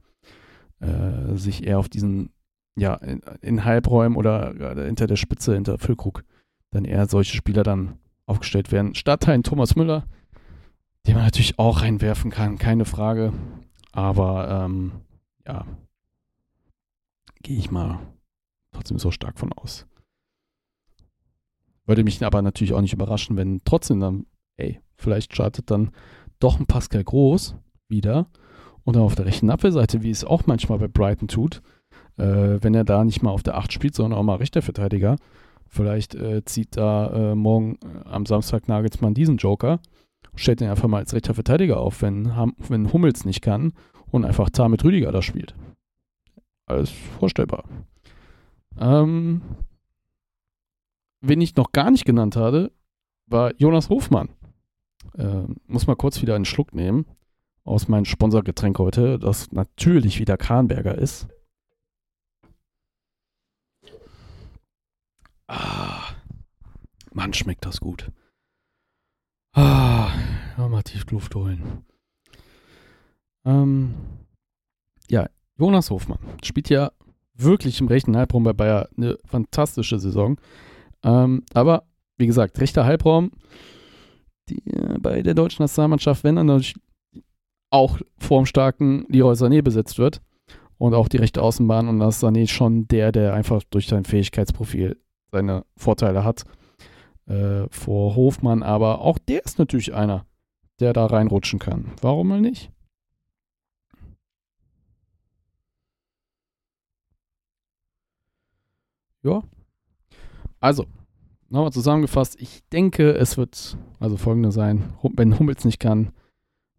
Speaker 1: äh, sich eher auf diesen, ja, in, in Halbräumen oder hinter der Spitze, hinter Füllkrug, dann eher solche Spieler dann aufgestellt werden. Statt Thomas Müller, den man natürlich auch reinwerfen kann, keine Frage. Aber ähm, ja, gehe ich mal trotzdem so stark von aus. Würde mich aber natürlich auch nicht überraschen, wenn trotzdem dann, ey, vielleicht startet dann doch ein Pascal Groß wieder und auf der rechten Abwehrseite, wie es auch manchmal bei Brighton tut, äh, wenn er da nicht mal auf der 8 spielt, sondern auch mal rechter Verteidiger. Vielleicht äh, zieht da äh, morgen äh, am Samstag Nagelsmann diesen Joker, stellt ihn einfach mal als rechter Verteidiger auf, wenn, wenn Hummels nicht kann und einfach da mit Rüdiger da spielt. Alles vorstellbar. Ähm, wen ich noch gar nicht genannt hatte, war Jonas Hofmann. Äh, muss mal kurz wieder einen Schluck nehmen aus meinem Sponsorgetränk heute, das natürlich wieder Kranberger ist. Ah, Mann, schmeckt das gut. Ah, mal tief Luft holen. Ähm, ja, Jonas Hofmann spielt ja wirklich im rechten Halbraum bei Bayer eine fantastische Saison. Ähm, aber wie gesagt, rechter Halbraum die, bei der deutschen Nationalmannschaft, wenn dann natürlich auch formstarken Leroy Sané besetzt wird und auch die rechte Außenbahn und das Sané schon der, der einfach durch sein Fähigkeitsprofil seine Vorteile hat äh, vor Hofmann, aber auch der ist natürlich einer, der da reinrutschen kann. Warum mal nicht? Ja. Also, nochmal zusammengefasst, ich denke, es wird also folgende sein. Wenn Hummels nicht kann,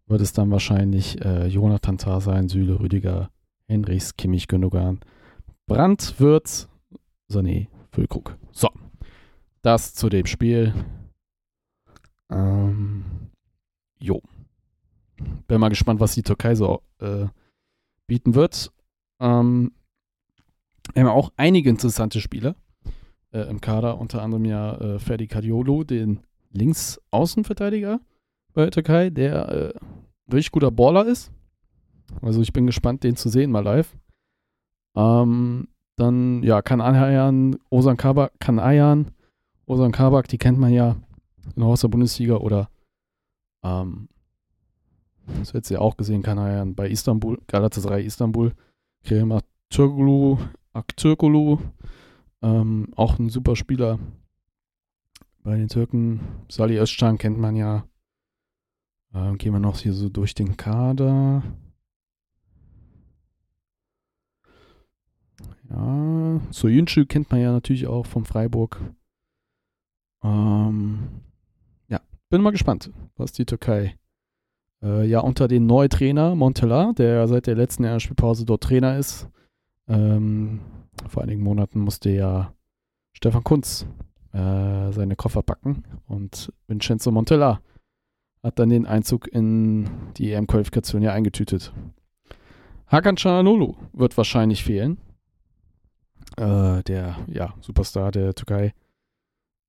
Speaker 1: wird es dann wahrscheinlich äh, Jonathan Tah sein, Süle, Rüdiger, Henrichs, Kimmich, Gündogan. Brandt wird Sané, Füllkrug. So, das zu dem Spiel. Ähm, jo. Bin mal gespannt, was die Türkei so äh, bieten wird. Ähm, wir haben auch einige interessante Spiele äh, im Kader, unter anderem ja äh, Ferdi Kadiolo, den Linksaußenverteidiger bei der Türkei, der äh, wirklich guter Baller ist. Also ich bin gespannt, den zu sehen mal live. Ähm, dann, ja, kann Ayan, Osan Kabak, kann Ayan, Osan Kabak, die kennt man ja aus der Bundesliga oder ähm, das hättest du ja auch gesehen, kann Ayan bei Istanbul, Galatasaray Istanbul, Kerem Aktürkulu, Aktürkulu, ähm, auch ein super Spieler bei den Türken. Salih Özcan kennt man ja. Ähm, gehen wir noch hier so durch den Kader. Ja, Soyuncu kennt man ja natürlich auch vom Freiburg. Ähm, ja, bin mal gespannt, was die Türkei äh, ja unter den neuen Trainer Montella, der seit der letzten Spielpause dort Trainer ist. Ähm, vor einigen Monaten musste ja Stefan Kunz äh, seine Koffer packen und Vincenzo Montella hat dann den Einzug in die EM-Qualifikation ja eingetütet. Hakan Çalhanoğlu wird wahrscheinlich fehlen äh, der ja, Superstar der Türkei.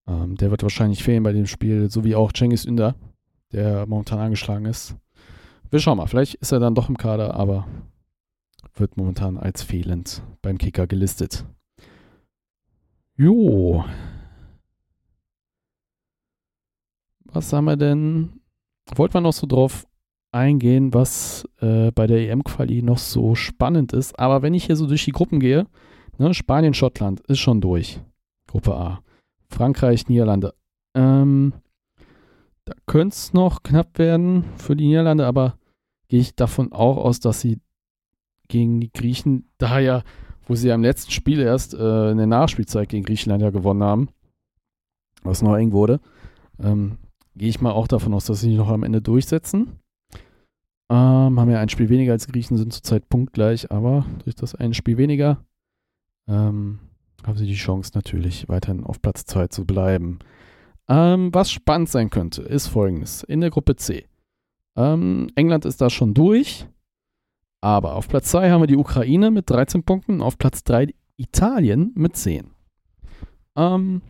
Speaker 1: Ähm, der wird wahrscheinlich fehlen bei dem Spiel, so wie auch Cengiz Ünder, der momentan angeschlagen ist. Wir schauen mal, vielleicht ist er dann doch im Kader, aber wird momentan als fehlend beim Kicker gelistet. Jo. Was haben wir denn? Wollten wir noch so drauf eingehen, was äh, bei der EM-Quali noch so spannend ist. Aber wenn ich hier so durch die Gruppen gehe, Ne, Spanien, Schottland ist schon durch. Gruppe A. Frankreich, Niederlande. Ähm, da könnte es noch knapp werden für die Niederlande, aber gehe ich davon auch aus, dass sie gegen die Griechen, da ja, wo sie ja im letzten Spiel erst äh, in der Nachspielzeit gegen Griechenland ja gewonnen haben, was noch eng wurde, ähm, gehe ich mal auch davon aus, dass sie sich noch am Ende durchsetzen. Ähm, haben ja ein Spiel weniger als Griechen, sind zurzeit punktgleich, aber durch das ein Spiel weniger ähm, haben sie die Chance natürlich weiterhin auf Platz 2 zu bleiben. Ähm, was spannend sein könnte, ist folgendes. In der Gruppe C. Ähm, England ist da schon durch, aber auf Platz 2 haben wir die Ukraine mit 13 Punkten, auf Platz 3 Italien mit 10. Ähm,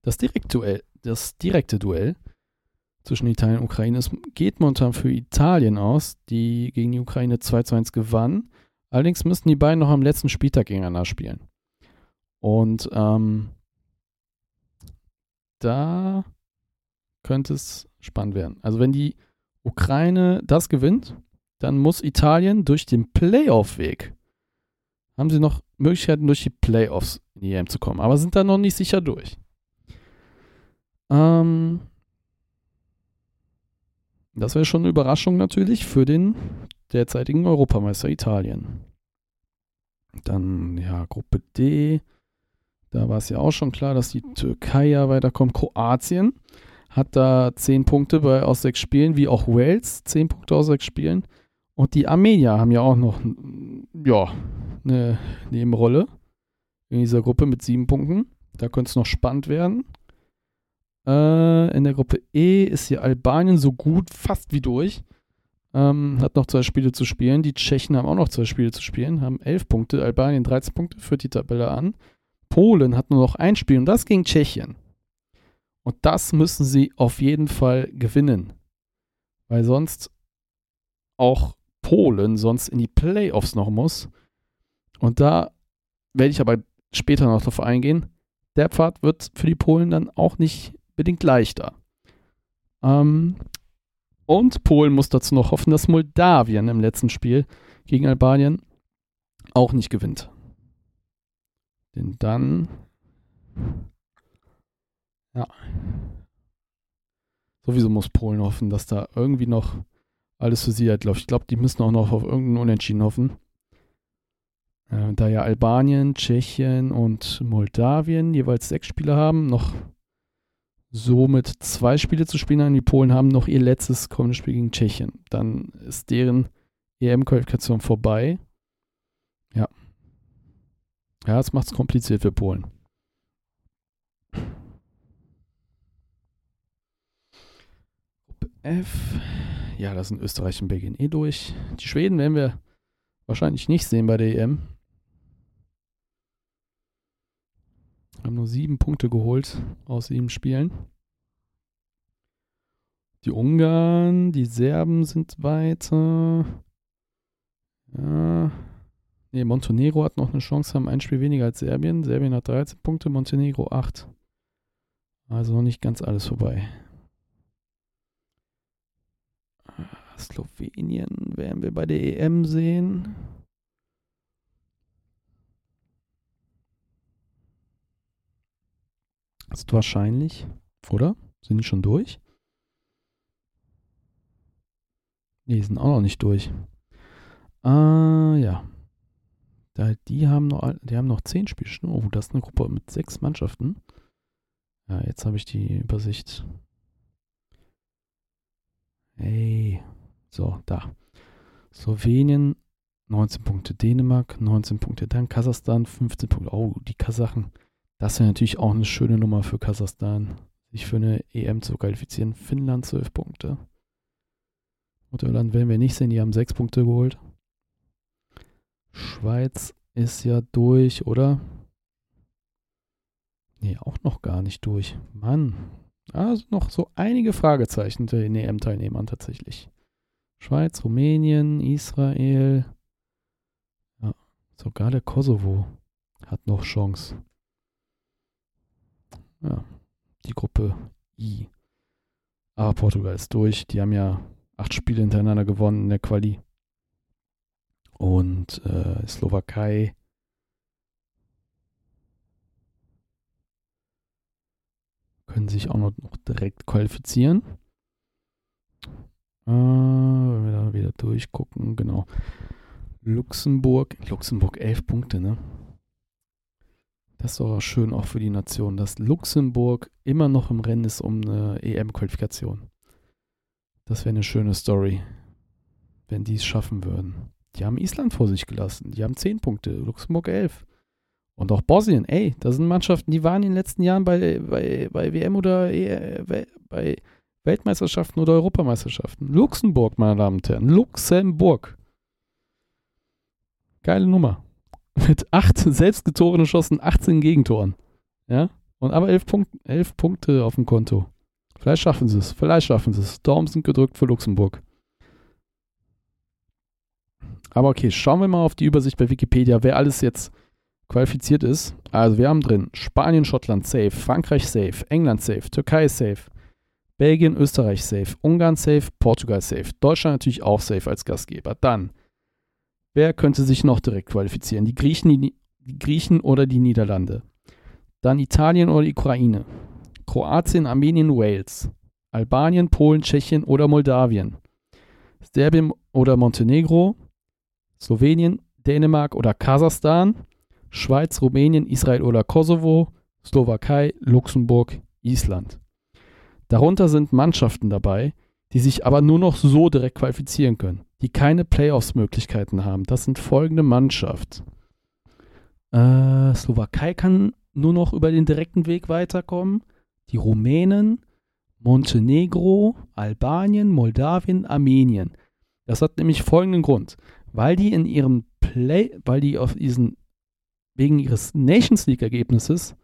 Speaker 1: das, Direktuell, das direkte Duell zwischen Italien und Ukraine ist, geht momentan für Italien aus, die gegen die Ukraine 2 zu 1 gewann. Allerdings müssten die beiden noch am letzten Spieltag gegeneinander spielen. Und ähm, da könnte es spannend werden. Also wenn die Ukraine das gewinnt, dann muss Italien durch den Playoff-Weg, haben sie noch Möglichkeiten durch die Playoffs in die EM zu kommen, aber sind da noch nicht sicher durch. Ähm, das wäre schon eine Überraschung natürlich für den derzeitigen Europameister Italien. Dann, ja, Gruppe D. Da war es ja auch schon klar, dass die Türkei ja weiterkommt. Kroatien hat da 10 Punkte bei, aus sechs Spielen, wie auch Wales 10 Punkte aus sechs Spielen. Und die Armenier haben ja auch noch ja, eine Nebenrolle in dieser Gruppe mit sieben Punkten. Da könnte es noch spannend werden. Äh, in der Gruppe E ist hier Albanien so gut fast wie durch. Ähm, hat noch zwei Spiele zu spielen. Die Tschechen haben auch noch zwei Spiele zu spielen, haben elf Punkte. Albanien 13 Punkte, führt die Tabelle an. Polen hat nur noch ein Spiel und das gegen Tschechien. Und das müssen sie auf jeden Fall gewinnen. Weil sonst auch Polen sonst in die Playoffs noch muss. Und da werde ich aber später noch drauf eingehen. Der Pfad wird für die Polen dann auch nicht bedingt leichter. Ähm, und Polen muss dazu noch hoffen, dass Moldawien im letzten Spiel gegen Albanien auch nicht gewinnt. Denn dann. Ja. Sowieso muss Polen hoffen, dass da irgendwie noch alles für sie halt läuft. Ich glaube, die müssen auch noch auf irgendeinen Unentschieden hoffen. Äh, da ja Albanien, Tschechien und Moldawien jeweils sechs Spiele haben, noch somit zwei Spiele zu spielen haben. Die Polen haben noch ihr letztes kommendes Spiel gegen Tschechien. Dann ist deren EM-Qualifikation vorbei. Ja. Ja, das macht es kompliziert für Polen. F. Ja, da sind Österreich und Belgien eh durch. Die Schweden werden wir wahrscheinlich nicht sehen bei der EM. Haben nur sieben Punkte geholt aus sieben Spielen. Die Ungarn, die Serben sind weiter. Ja. Ne, Montenegro hat noch eine Chance, haben ein Spiel weniger als Serbien. Serbien hat 13 Punkte, Montenegro 8. Also noch nicht ganz alles vorbei. Slowenien werden wir bei der EM sehen. Ist wahrscheinlich, oder? Sind die schon durch? Nee, sind auch noch nicht durch. Ah, ja. Da, die haben noch, die haben noch zehn Spielstunden. Oh, das ist eine Gruppe mit sechs Mannschaften. Ja, jetzt habe ich die Übersicht. Hey. So, da. Slowenien 19 Punkte, Dänemark 19 Punkte, dann Kasachstan 15 Punkte. Oh, die Kasachen. Das wäre natürlich auch eine schöne Nummer für Kasachstan, sich für eine EM zu qualifizieren. Finnland 12 Punkte. Irland werden wir nicht sehen, die haben 6 Punkte geholt. Schweiz ist ja durch, oder? Nee, auch noch gar nicht durch. Mann. Also noch so einige Fragezeichen den EM-Teilnehmern tatsächlich. Schweiz, Rumänien, Israel. Ja, sogar der Kosovo hat noch Chance. Ja, die Gruppe I. Aber Portugal ist durch. Die haben ja acht Spiele hintereinander gewonnen in der Quali. Und äh, Slowakei. Können sich auch noch, noch direkt qualifizieren. Äh, wenn wir da wieder durchgucken, genau. Luxemburg, Luxemburg elf Punkte, ne? Das ist doch schön auch für die Nation, dass Luxemburg immer noch im Rennen ist um eine EM-Qualifikation. Das wäre eine schöne Story, wenn die es schaffen würden. Die haben Island vor sich gelassen. Die haben 10 Punkte, Luxemburg 11. Und auch Bosnien, ey, da sind Mannschaften, die waren in den letzten Jahren bei, bei, bei WM oder e bei Weltmeisterschaften oder Europameisterschaften. Luxemburg, meine Damen und Herren. Luxemburg. Geile Nummer. Mit 8 Selbstgetoren geschossen, 18 Gegentoren. Ja? Und aber 11, Punkt, 11 Punkte auf dem Konto. Vielleicht schaffen sie es. Vielleicht schaffen sie es. Daumen sind gedrückt für Luxemburg. Aber okay, schauen wir mal auf die Übersicht bei Wikipedia, wer alles jetzt qualifiziert ist. Also wir haben drin Spanien, Schottland safe, Frankreich safe, England safe, Türkei safe, Belgien, Österreich safe, Ungarn safe, Portugal safe, Deutschland natürlich auch safe als Gastgeber. Dann, wer könnte sich noch direkt qualifizieren? Die Griechen, die, die Griechen oder die Niederlande. Dann Italien oder die Ukraine. Kroatien, Armenien, Wales. Albanien, Polen, Tschechien oder Moldawien. Serbien oder Montenegro. Slowenien, Dänemark oder Kasachstan, Schweiz, Rumänien, Israel oder Kosovo, Slowakei, Luxemburg, Island. Darunter sind Mannschaften dabei, die sich aber nur noch so direkt qualifizieren können, die keine Playoffs-Möglichkeiten haben. Das sind folgende Mannschaften. Äh, Slowakei kann nur noch über den direkten Weg weiterkommen. Die Rumänen, Montenegro, Albanien, Moldawien, Armenien. Das hat nämlich folgenden Grund weil die in ihrem Play, weil die auf diesen, wegen ihres Nations League-Ergebnisses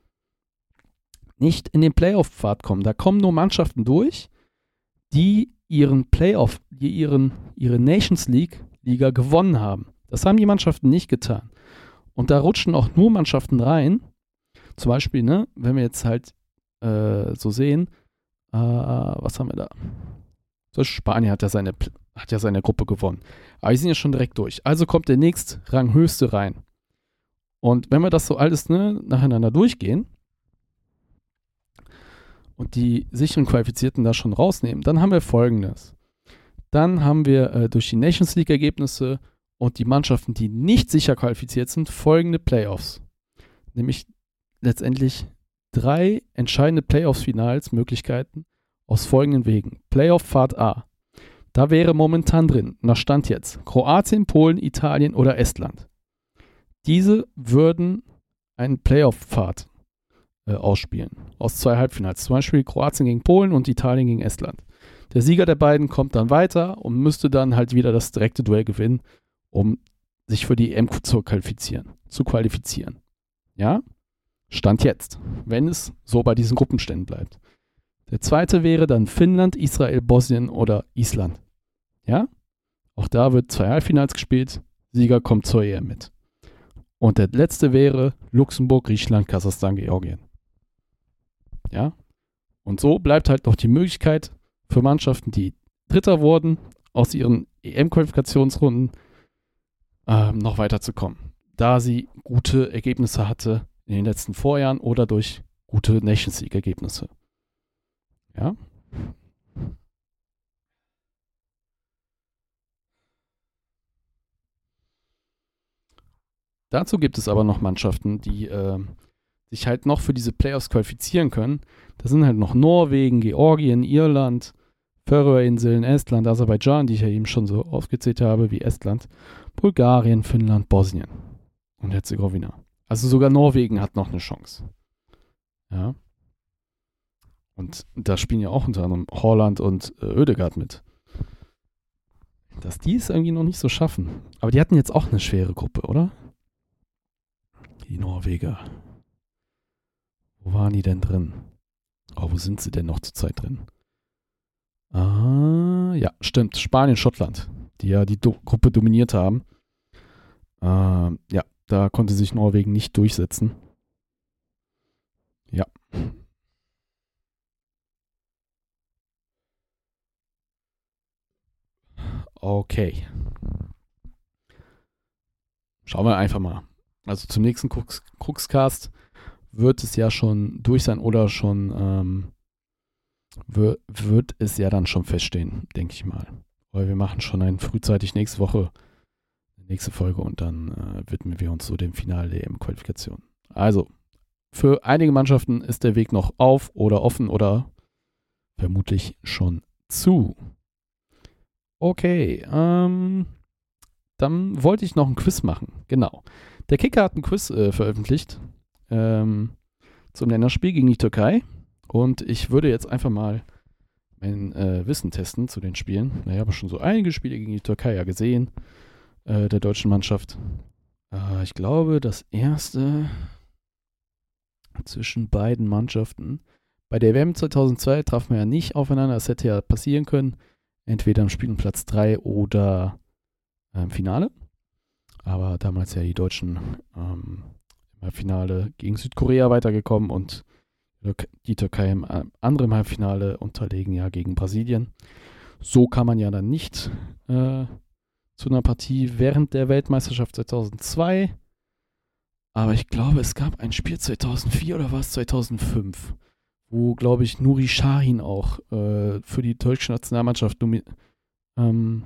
Speaker 1: nicht in den Playoff-Pfad kommen. Da kommen nur Mannschaften durch, die ihren Playoff, die ihren, ihre Nations League-Liga gewonnen haben. Das haben die Mannschaften nicht getan. Und da rutschen auch nur Mannschaften rein. Zum Beispiel, ne, wenn wir jetzt halt äh, so sehen, äh, was haben wir da? So Spanien hat ja seine hat ja seine Gruppe gewonnen. Aber die sind ja schon direkt durch. Also kommt der nächst Ranghöchste rein. Und wenn wir das so alles ne, nacheinander durchgehen und die sicheren Qualifizierten da schon rausnehmen, dann haben wir folgendes. Dann haben wir äh, durch die Nations League Ergebnisse und die Mannschaften, die nicht sicher qualifiziert sind, folgende Playoffs. Nämlich letztendlich drei entscheidende Playoffs-Finals, Möglichkeiten aus folgenden Wegen. Playoff Pfad A. Da wäre momentan drin, nach Stand jetzt, Kroatien, Polen, Italien oder Estland. Diese würden einen Playoff-Pfad äh, ausspielen. Aus zwei Halbfinals. Zum Beispiel Kroatien gegen Polen und Italien gegen Estland. Der Sieger der beiden kommt dann weiter und müsste dann halt wieder das direkte Duell gewinnen, um sich für die EM zu qualifizieren. Zu qualifizieren. Ja? Stand jetzt. Wenn es so bei diesen Gruppenständen bleibt. Der zweite wäre dann Finnland, Israel, Bosnien oder Island. Ja? Auch da wird zwei Halbfinals gespielt. Sieger kommt zur EM mit. Und der letzte wäre Luxemburg, Griechenland, Kasachstan, Georgien. Ja? Und so bleibt halt noch die Möglichkeit für Mannschaften, die Dritter wurden, aus ihren EM-Qualifikationsrunden ähm, noch weiterzukommen. Da sie gute Ergebnisse hatte in den letzten Vorjahren oder durch gute Nations League-Ergebnisse. Ja. Dazu gibt es aber noch Mannschaften, die äh, sich halt noch für diese Playoffs qualifizieren können. Das sind halt noch Norwegen, Georgien, Irland, Färöerinseln, Estland, Aserbaidschan, die ich ja eben schon so aufgezählt habe, wie Estland, Bulgarien, Finnland, Bosnien und Herzegowina. Also sogar Norwegen hat noch eine Chance. Ja. Und da spielen ja auch unter anderem Holland und äh, Oedegaard mit. Dass die es irgendwie noch nicht so schaffen. Aber die hatten jetzt auch eine schwere Gruppe, oder? Die Norweger. Wo waren die denn drin? Oh, wo sind sie denn noch zurzeit drin? Ah, ja, stimmt. Spanien, Schottland, die ja die Do Gruppe dominiert haben. Ähm, ja, da konnte sich Norwegen nicht durchsetzen. Ja. Okay. Schauen wir einfach mal. Also zum nächsten Crux, Cruxcast wird es ja schon durch sein oder schon ähm, wird, wird es ja dann schon feststehen, denke ich mal. Weil wir machen schon ein frühzeitig nächste Woche, nächste Folge und dann äh, widmen wir uns so dem Finale der EM-Qualifikation. Also, für einige Mannschaften ist der Weg noch auf oder offen oder vermutlich schon zu. Okay, ähm, dann wollte ich noch ein Quiz machen. Genau. Der Kicker hat ein Quiz äh, veröffentlicht ähm, zum Länderspiel gegen die Türkei. Und ich würde jetzt einfach mal mein äh, Wissen testen zu den Spielen. Ich habe schon so einige Spiele gegen die Türkei ja gesehen, äh, der deutschen Mannschaft. Äh, ich glaube, das erste zwischen beiden Mannschaften. Bei der WM 2002 trafen wir ja nicht aufeinander. Das hätte ja passieren können. Entweder im Spiel um Platz 3 oder im ähm, Finale. Aber damals ja die Deutschen ähm, im Finale gegen Südkorea weitergekommen und die Türkei im äh, anderen Halbfinale unterlegen ja gegen Brasilien. So kann man ja dann nicht äh, zu einer Partie während der Weltmeisterschaft 2002. Aber ich glaube, es gab ein Spiel 2004 oder war es 2005, wo, glaube ich, Nuri Sahin auch äh, für die deutsche Nationalmannschaft ähm,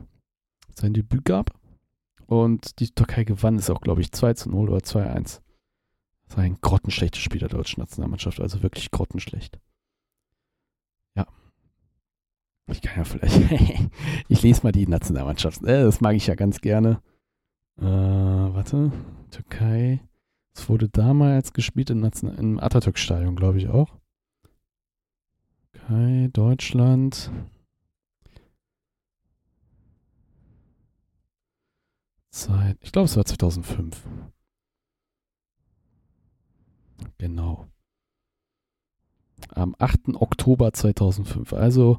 Speaker 1: sein Debüt gab. Und die Türkei gewann es auch, glaube ich, 2 zu 0 oder 2 zu 1. War ein grottenschlechtes Spiel der deutschen Nationalmannschaft, also wirklich grottenschlecht. Ja. Ich kann ja vielleicht. ich lese mal die Nationalmannschaft. Äh, das mag ich ja ganz gerne. Äh, warte. Türkei. Es wurde damals gespielt im, im Atatürk-Stadion, glaube ich auch. Türkei, Deutschland. Zeit. Ich glaube, es war 2005. Genau. Am 8. Oktober 2005. Also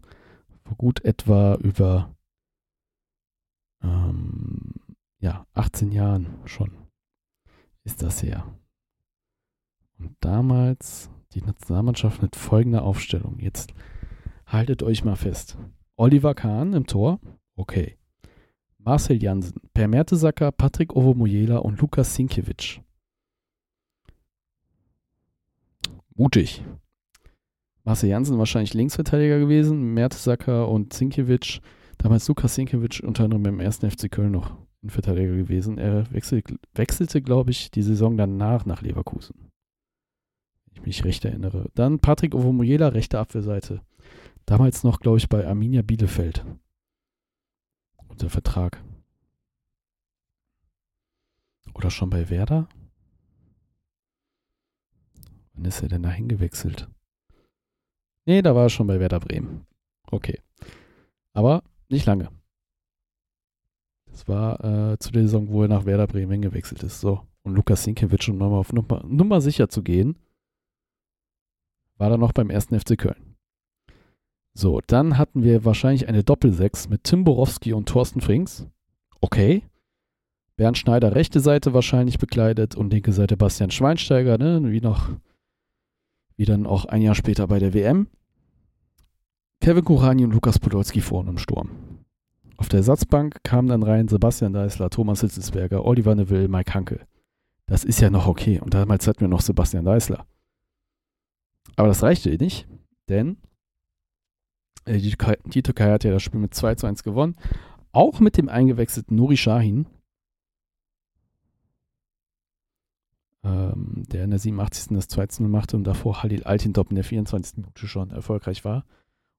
Speaker 1: vor gut etwa über ähm, ja, 18 Jahren schon ist das her. Und damals die Nationalmannschaft mit folgender Aufstellung. Jetzt haltet euch mal fest. Oliver Kahn im Tor. Okay. Marcel Jansen, Per Mertesacker, Patrick Ovomoyela und Lukas Sinkiewicz. Mutig. Marcel Jansen wahrscheinlich Linksverteidiger gewesen, Mertesacker und Zinkiewicz. Damals Lukas Zinkiewicz unter anderem beim ersten FC Köln noch ein Verteidiger gewesen. Er wechsel, wechselte, glaube ich, die Saison danach nach Leverkusen. Wenn ich mich recht erinnere. Dann Patrick Ovomoyela, rechte Abwehrseite. Damals noch, glaube ich, bei Arminia Bielefeld unter Vertrag. Oder schon bei Werder? Wann ist er denn da hingewechselt? Nee, da war er schon bei Werder Bremen. Okay. Aber nicht lange. Das war äh, zu der Saison, wo er nach Werder Bremen hingewechselt ist. So. Und Lukas Sinkiewicz, um nochmal auf Nummer, Nummer sicher zu gehen, war er noch beim ersten FC Köln. So, dann hatten wir wahrscheinlich eine Doppelsechs mit Tim Borowski und Thorsten Frings. Okay. Bernd Schneider rechte Seite wahrscheinlich bekleidet und linke Seite Bastian Schweinsteiger, ne? wie noch, wie dann auch ein Jahr später bei der WM. Kevin Kurani und Lukas Podolski vorne im Sturm. Auf der Ersatzbank kamen dann rein Sebastian Deißler, Thomas Hitzelsberger, Oliver Neville, Mike Hanke. Das ist ja noch okay. Und damals hatten wir noch Sebastian Deißler. Aber das reichte nicht, denn äh, die, Türkei, die Türkei hat ja das Spiel mit 2 zu 1 gewonnen. Auch mit dem eingewechselten Nuri Shahin. Ähm, der in der 87. das 2 zu 0 machte und davor Halil Altintop in der 24. Minute schon erfolgreich war.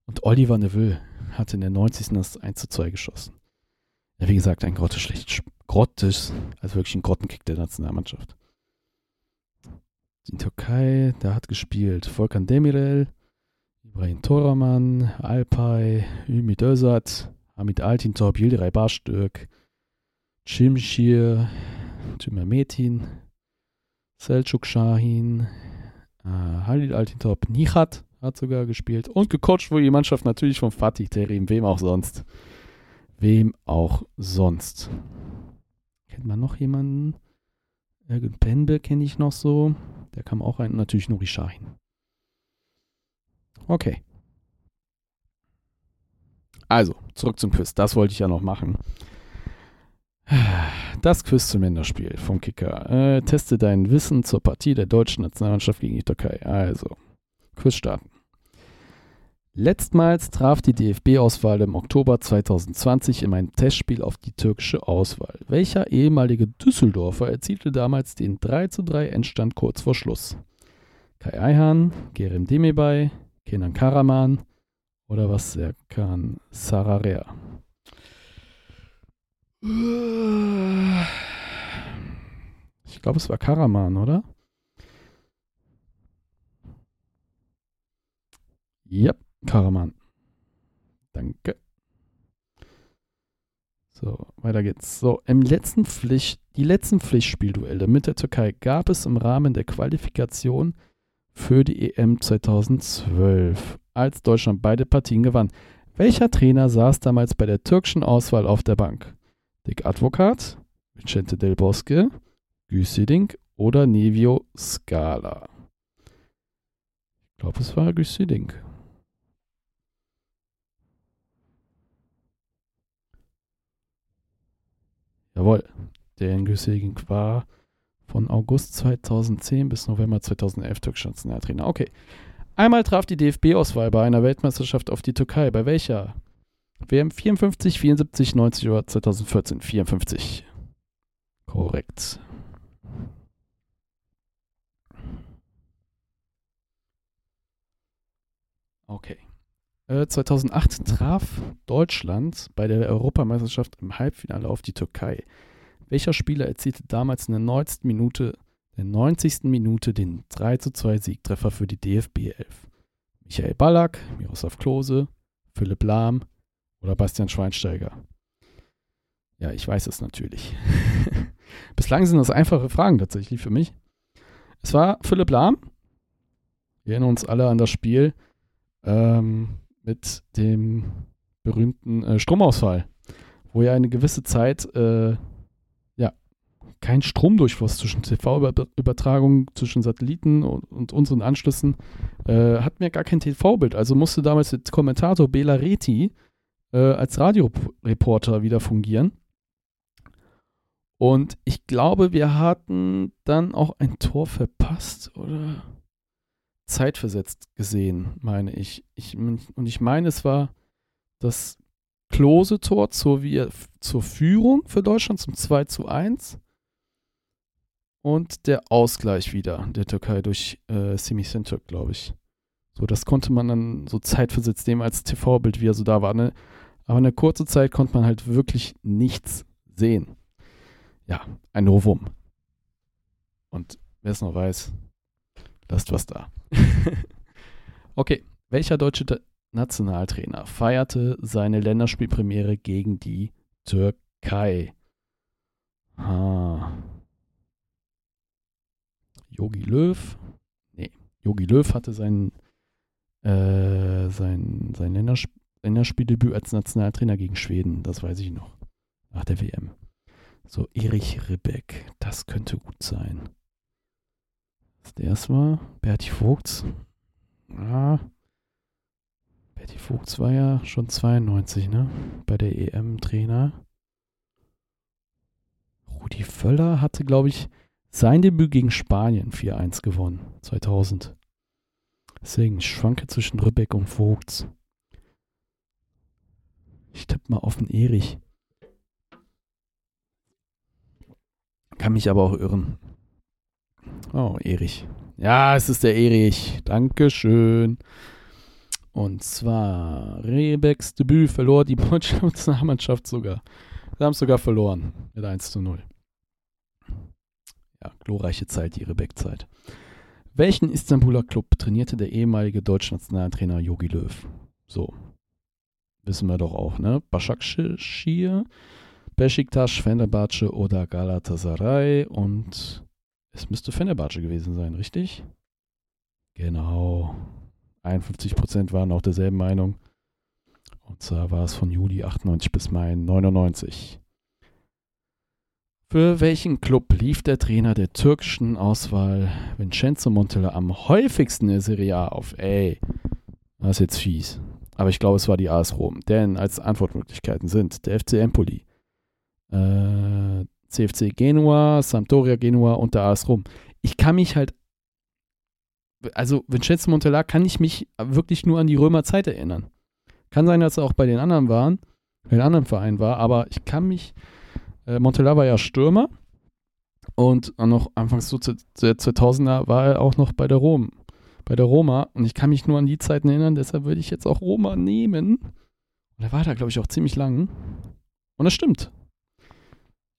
Speaker 1: Und Oliver Neville hatte in der 90. das 1 zu 2 geschossen. Ja, wie gesagt, ein grotteschlecht, grottisch, also wirklich ein Grottenkick der Nationalmannschaft. Die Türkei, da hat gespielt Volkan Demirel, Ibrahim Toraman, Alpay, Ümit Özat, Hamid Altintop, Yildiray Barstök, Cimşir, Tümer Metin, Selçuk Shahin, äh, Halil Altintop, Nichat hat sogar gespielt und gecoacht wurde die Mannschaft natürlich von Fatih Terim, wem auch sonst. Wem auch sonst. Kennt man noch jemanden? Ergün Penbe kenne ich noch so. Der kam auch rein. Natürlich Nuri Shahin. Okay. Also, zurück zum Quiz. Das wollte ich ja noch machen. Das Quiz zum Länderspiel vom Kicker. Äh, teste dein Wissen zur Partie der deutschen Nationalmannschaft gegen die Türkei. Also, Quiz starten. Letztmals traf die DFB-Auswahl im Oktober 2020 in einem Testspiel auf die türkische Auswahl. Welcher ehemalige Düsseldorfer erzielte damals den 3 zu 3 Endstand kurz vor Schluss? Kai Ayhan, Gerem Demirbay, Kenan Karaman oder was Serkan Sararea? Ich glaube, es war Karaman, oder? Ja, Karaman. Danke. So, weiter geht's. So, im letzten Pflicht, die letzten Pflichtspielduelle mit der Türkei gab es im Rahmen der Qualifikation für die EM 2012, als Deutschland beide Partien gewann. Welcher Trainer saß damals bei der türkischen Auswahl auf der Bank? Dick Advokat, Vicente Del Bosque, Güsiding oder Nevio Scala? Ich glaube, es war Güsiding. Jawohl, der Güsiding war von August 2010 bis November 2011 türkischer Nationaltrainer. Okay. Einmal traf die DFB-Auswahl bei einer Weltmeisterschaft auf die Türkei. Bei welcher? WM 54, 74, 90 oder 2014? 54. Korrekt. Okay. Äh, 2008 traf Deutschland bei der Europameisterschaft im Halbfinale auf die Türkei. Welcher Spieler erzielte damals in der 90. Minute, der 90. Minute den 3 zu 2 Siegtreffer für die DFB 11? Michael Ballack, Miroslav Klose, Philipp Lahm oder Bastian Schweinsteiger? Ja, ich weiß es natürlich. Bislang sind das einfache Fragen tatsächlich für mich. Es war Philipp Lahm. Wir erinnern uns alle an das Spiel ähm, mit dem berühmten äh, Stromausfall, wo ja eine gewisse Zeit äh, kein Stromdurchfluss zwischen TV-Übertragungen, zwischen Satelliten und, und unseren Anschlüssen, äh, hatten wir gar kein TV-Bild. Also musste damals der Kommentator Bela Reti äh, als Radioreporter wieder fungieren. Und ich glaube, wir hatten dann auch ein Tor verpasst oder zeitversetzt gesehen, meine ich. ich und ich meine, es war das Klose-Tor zur, zur Führung für Deutschland zum 2 zu 1 und der Ausgleich wieder der Türkei durch äh, Simi Sentürk, glaube ich. So, das konnte man dann so zeitversetzt nehmen als TV-Bild, wie er so da war. Ne? Aber in der kurzen Zeit konnte man halt wirklich nichts sehen. Ja, ein Novum. Und wer es noch weiß, lasst was da. okay, welcher deutsche Nationaltrainer feierte seine Länderspielpremiere gegen die Türkei? Ah. Yogi Löw. Nee, Yogi Löw hatte sein, äh, sein, sein Ländersp Länderspieldebüt als Nationaltrainer gegen Schweden. Das weiß ich noch. Nach der WM. So, Erich Ribbeck. Das könnte gut sein. Was der war? Berti Vogts. Ah. Berti Vogts war ja schon 92, ne? Bei der EM-Trainer. Rudi Völler hatte, glaube ich, sein Debüt gegen Spanien 4-1 gewonnen, 2000. Deswegen, ich schwanke zwischen Rübeck und Vogts. Ich tippe mal auf den Erich. Kann mich aber auch irren. Oh, Erich. Ja, es ist der Erich. Dankeschön. Und zwar, Rebecks Debüt verlor die deutsche Nationalmannschaft sogar. Sie haben es sogar verloren mit 1 zu 0 ja, glorreiche Zeit, die Rebek-Zeit. Welchen Istanbuler Club trainierte der ehemalige deutsche Nationaltrainer Jogi Löw? So, wissen wir doch auch, ne? Başakşehir, Besiktas, Fenerbahce oder Galatasaray und es müsste Fenerbahce gewesen sein, richtig? Genau. 51% waren auch derselben Meinung. Und zwar war es von Juli 98 bis Mai 99. Für welchen Club lief der Trainer der türkischen Auswahl Vincenzo Montella am häufigsten in der Serie A auf? Ey, das ist jetzt fies. Aber ich glaube, es war die AS Rom. Denn als Antwortmöglichkeiten sind der FC Empoli, äh, CFC Genua, Sampdoria Genua und der AS Rom. Ich kann mich halt, also Vincenzo Montella kann ich mich wirklich nur an die Römerzeit erinnern. Kann sein, dass er auch bei den anderen waren, bei den anderen Vereinen war, aber ich kann mich äh, Montella war ja Stürmer und noch anfangs so der 2000er war er auch noch bei der Rom bei der Roma. Und ich kann mich nur an die Zeiten erinnern, deshalb würde ich jetzt auch Roma nehmen. Und er war da, glaube ich, auch ziemlich lang. Und das stimmt.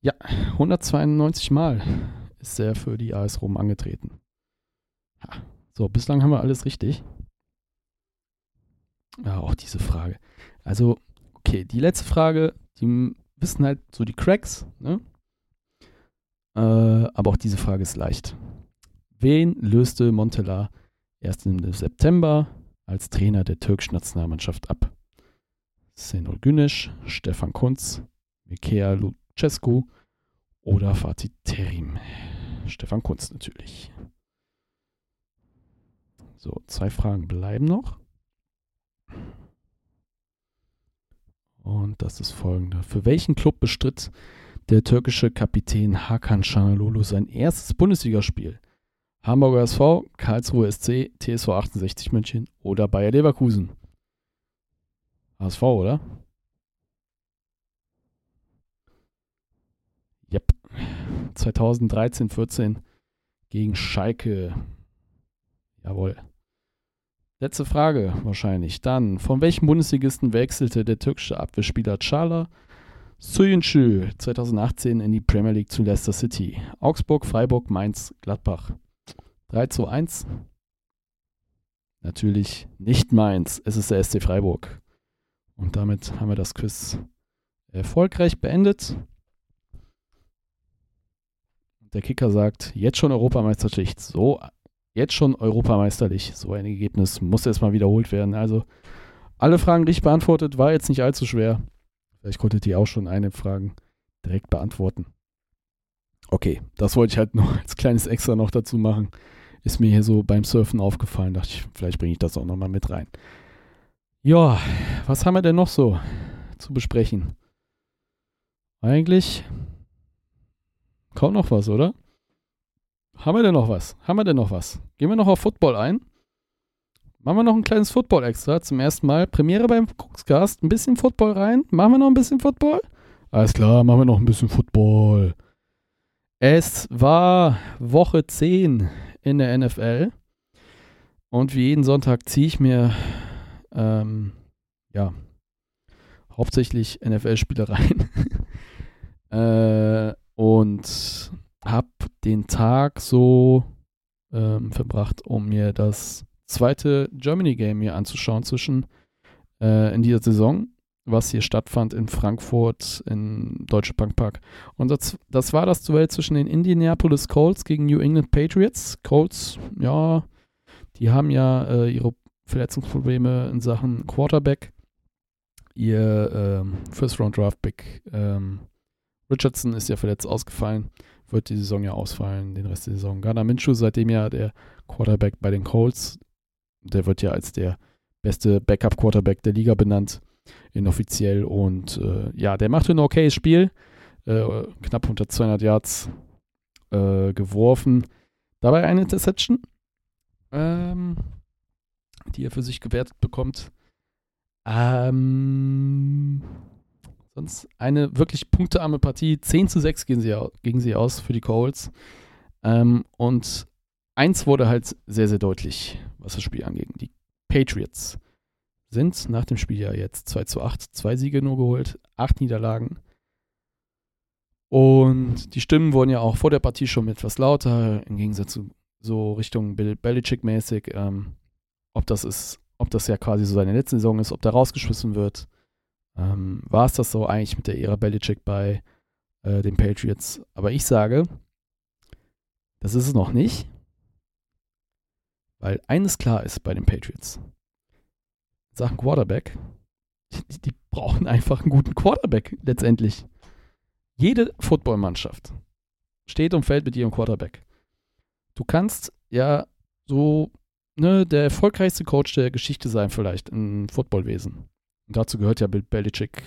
Speaker 1: Ja, 192 Mal ist er für die AS Rom angetreten. Ja, so, bislang haben wir alles richtig. Ja, auch diese Frage. Also, okay, die letzte Frage, die wissen halt so die Cracks, ne? Äh, aber auch diese Frage ist leicht. Wen löste Montella erst im September als Trainer der türkischen Nationalmannschaft ab? Senol Güneş, Stefan Kunz, Mikea Lucescu oder Fatih Terim? Stefan Kunz natürlich. So, zwei Fragen bleiben noch. Und das ist folgende. Für welchen Club bestritt der türkische Kapitän Hakan Şanlıurfa sein erstes Bundesligaspiel? Hamburger SV, Karlsruhe SC, TSV 68 München oder Bayer Leverkusen? HSV, oder? Yep. 2013, 14 gegen Schalke. Jawohl. Letzte Frage wahrscheinlich. Dann, von welchem Bundesligisten wechselte der türkische Abwehrspieler Çağlar Söyüncü 2018 in die Premier League zu Leicester City? Augsburg, Freiburg, Mainz, Gladbach. 3 zu 1. Natürlich nicht Mainz, es ist der SC Freiburg. Und damit haben wir das Quiz erfolgreich beendet. Der Kicker sagt, jetzt schon Europameisterschicht. So jetzt schon europameisterlich. So ein Ergebnis muss erstmal wiederholt werden. Also alle Fragen richtig beantwortet, war jetzt nicht allzu schwer. Vielleicht konntet ihr auch schon eine Frage direkt beantworten. Okay, das wollte ich halt noch als kleines Extra noch dazu machen. Ist mir hier so beim Surfen aufgefallen. Dachte ich, vielleicht bringe ich das auch nochmal mit rein. Ja, was haben wir denn noch so zu besprechen? Eigentlich kaum noch was, oder? Haben wir denn noch was? Haben wir denn noch was? Gehen wir noch auf Football ein? Machen wir noch ein kleines Football extra zum ersten Mal. Premiere beim Cookscast. Ein bisschen Football rein. Machen wir noch ein bisschen Football? Alles klar, machen wir noch ein bisschen Football. Es war Woche 10 in der NFL. Und wie jeden Sonntag ziehe ich mir, ähm, ja, hauptsächlich NFL-Spiele rein. äh, und habe den Tag so ähm, verbracht, um mir das zweite Germany Game hier anzuschauen zwischen äh, in dieser Saison, was hier stattfand in Frankfurt im Deutsche Bank Park. Und das, das war das Duell zwischen den Indianapolis Colts gegen New England Patriots. Colts, ja, die haben ja äh, ihre Verletzungsprobleme in Sachen Quarterback. Ihr ähm, First Round Draft Pick ähm, Richardson ist ja verletzt ausgefallen wird die Saison ja ausfallen, den Rest der Saison. Ghana Minshew, seitdem ja der Quarterback bei den Colts, der wird ja als der beste Backup-Quarterback der Liga benannt, inoffiziell. Und äh, ja, der machte ein okayes Spiel, äh, knapp unter 200 Yards äh, geworfen. Dabei eine Interception, ähm, die er für sich gewertet bekommt. Ähm, Sonst eine wirklich punktearme Partie. 10 zu 6 gingen sie, gingen sie aus für die Colts. Ähm, und eins wurde halt sehr, sehr deutlich, was das Spiel angeht. Die Patriots sind nach dem Spiel ja jetzt 2 zu 8, zwei Siege nur geholt, acht Niederlagen. Und die Stimmen wurden ja auch vor der Partie schon etwas lauter, im Gegensatz zu so Richtung Bill Belichick-mäßig. Ähm, ob das ist, ob das ja quasi so seine letzte Saison ist, ob da rausgeschmissen wird ähm, war es das so eigentlich mit der Ära Belichick bei äh, den Patriots. Aber ich sage, das ist es noch nicht, weil eines klar ist bei den Patriots. Sachen Quarterback, die, die brauchen einfach einen guten Quarterback letztendlich. Jede Footballmannschaft steht und fällt mit ihrem Quarterback. Du kannst ja so ne, der erfolgreichste Coach der Geschichte sein, vielleicht im Footballwesen. Und dazu gehört ja Bill Belichick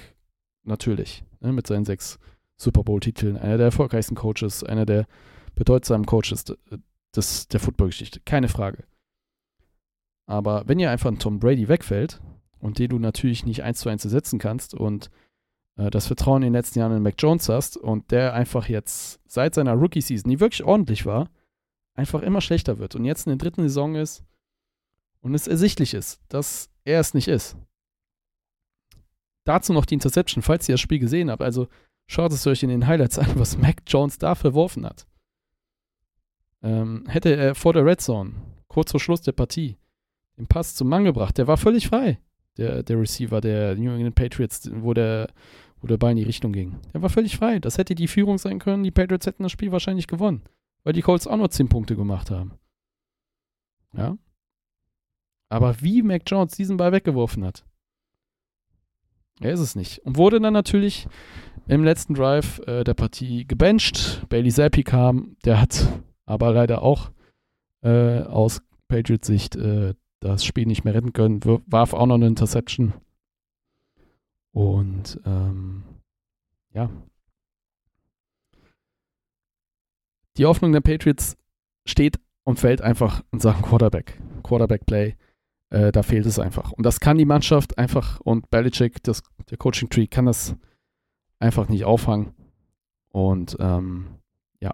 Speaker 1: natürlich, ne, mit seinen sechs Super Bowl-Titeln. Einer der erfolgreichsten Coaches, einer der bedeutsamen Coaches des, der Football-Geschichte. Keine Frage. Aber wenn ihr einfach ein Tom Brady wegfällt und den du natürlich nicht eins zu eins ersetzen kannst und äh, das Vertrauen in den letzten Jahren in Mac Jones hast und der einfach jetzt seit seiner Rookie-Season, die wirklich ordentlich war, einfach immer schlechter wird und jetzt in der dritten Saison ist, und es ersichtlich ist, dass er es nicht ist. Dazu noch die Interception, falls ihr das Spiel gesehen habt. Also schaut es euch in den Highlights an, was Mac Jones da verworfen hat. Ähm, hätte er vor der Red Zone, kurz vor Schluss der Partie, den Pass zum Mann gebracht, der war völlig frei, der, der Receiver der New England Patriots, wo der, wo der Ball in die Richtung ging. Der war völlig frei. Das hätte die Führung sein können. Die Patriots hätten das Spiel wahrscheinlich gewonnen, weil die Colts auch nur 10 Punkte gemacht haben. Ja. Aber wie Mac Jones diesen Ball weggeworfen hat, er ist es nicht. Und wurde dann natürlich im letzten Drive äh, der Partie gebencht. Bailey Zappi kam, der hat aber leider auch äh, aus Patriots Sicht äh, das Spiel nicht mehr retten können, warf auch noch eine Interception. Und ähm, ja. Die Hoffnung der Patriots steht und fällt einfach in Sachen Quarterback. Quarterback-Play. Äh, da fehlt es einfach. Und das kann die Mannschaft einfach und Belichick, das, der Coaching-Tree, kann das einfach nicht auffangen. Und ähm, ja,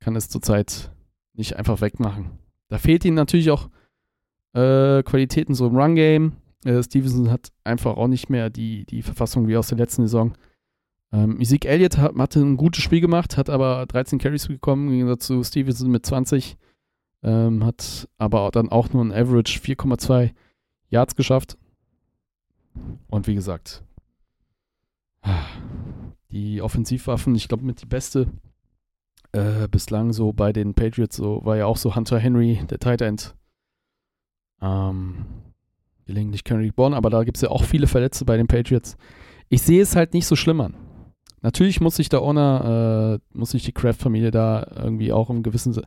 Speaker 1: kann es zurzeit nicht einfach wegmachen. Da fehlt ihnen natürlich auch äh, Qualitäten so im Run-Game. Äh, Stevenson hat einfach auch nicht mehr die, die Verfassung wie aus der letzten Saison. Ähm, Ezekiel Elliott hat, hatte ein gutes Spiel gemacht, hat aber 13 Carries bekommen, im Gegensatz zu Stevenson mit 20. Ähm, hat aber dann auch nur ein Average 4,2 Yards geschafft. Und wie gesagt, die Offensivwaffen, ich glaube, mit die beste äh, bislang so bei den Patriots so war ja auch so Hunter Henry, der Tight End. Ähm, gelegentlich Kendrick Bourne, aber da gibt es ja auch viele Verletzte bei den Patriots. Ich sehe es halt nicht so schlimm an. Natürlich muss sich der Owner, äh, muss sich die Kraft-Familie da irgendwie auch im gewissen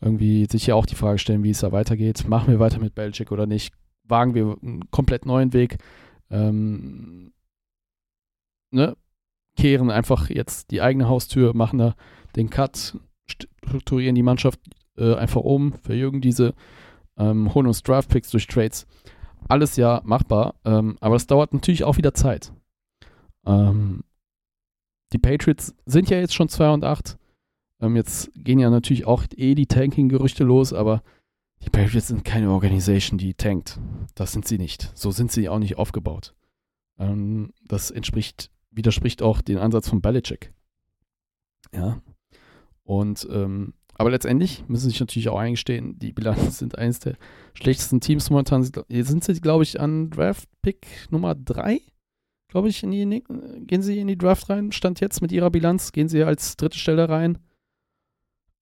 Speaker 1: irgendwie sich ja auch die Frage stellen, wie es da weitergeht. Machen wir weiter mit Belichick oder nicht? Wagen wir einen komplett neuen Weg? Ähm, ne? Kehren einfach jetzt die eigene Haustür, machen da den Cut, strukturieren die Mannschaft äh, einfach um, verjürgen diese, ähm, holen uns Draftpicks durch Trades. Alles ja machbar, ähm, aber das dauert natürlich auch wieder Zeit. Ähm, die Patriots sind ja jetzt schon 2 und 8. Ähm, jetzt gehen ja natürlich auch eh die Tanking-Gerüchte los, aber die Patriots sind keine Organisation, die tankt. Das sind sie nicht. So sind sie auch nicht aufgebaut. Ähm, das entspricht, widerspricht auch den Ansatz von Belichick. Ja. Und, ähm, aber letztendlich müssen sich natürlich auch eingestehen, die Bilanzen sind eines der schlechtesten Teams momentan. Jetzt sind sie, glaube ich, an Draft-Pick Nummer 3 glaube ich, in die, gehen sie in die Draft rein. Stand jetzt mit ihrer Bilanz, gehen sie als dritte Stelle rein.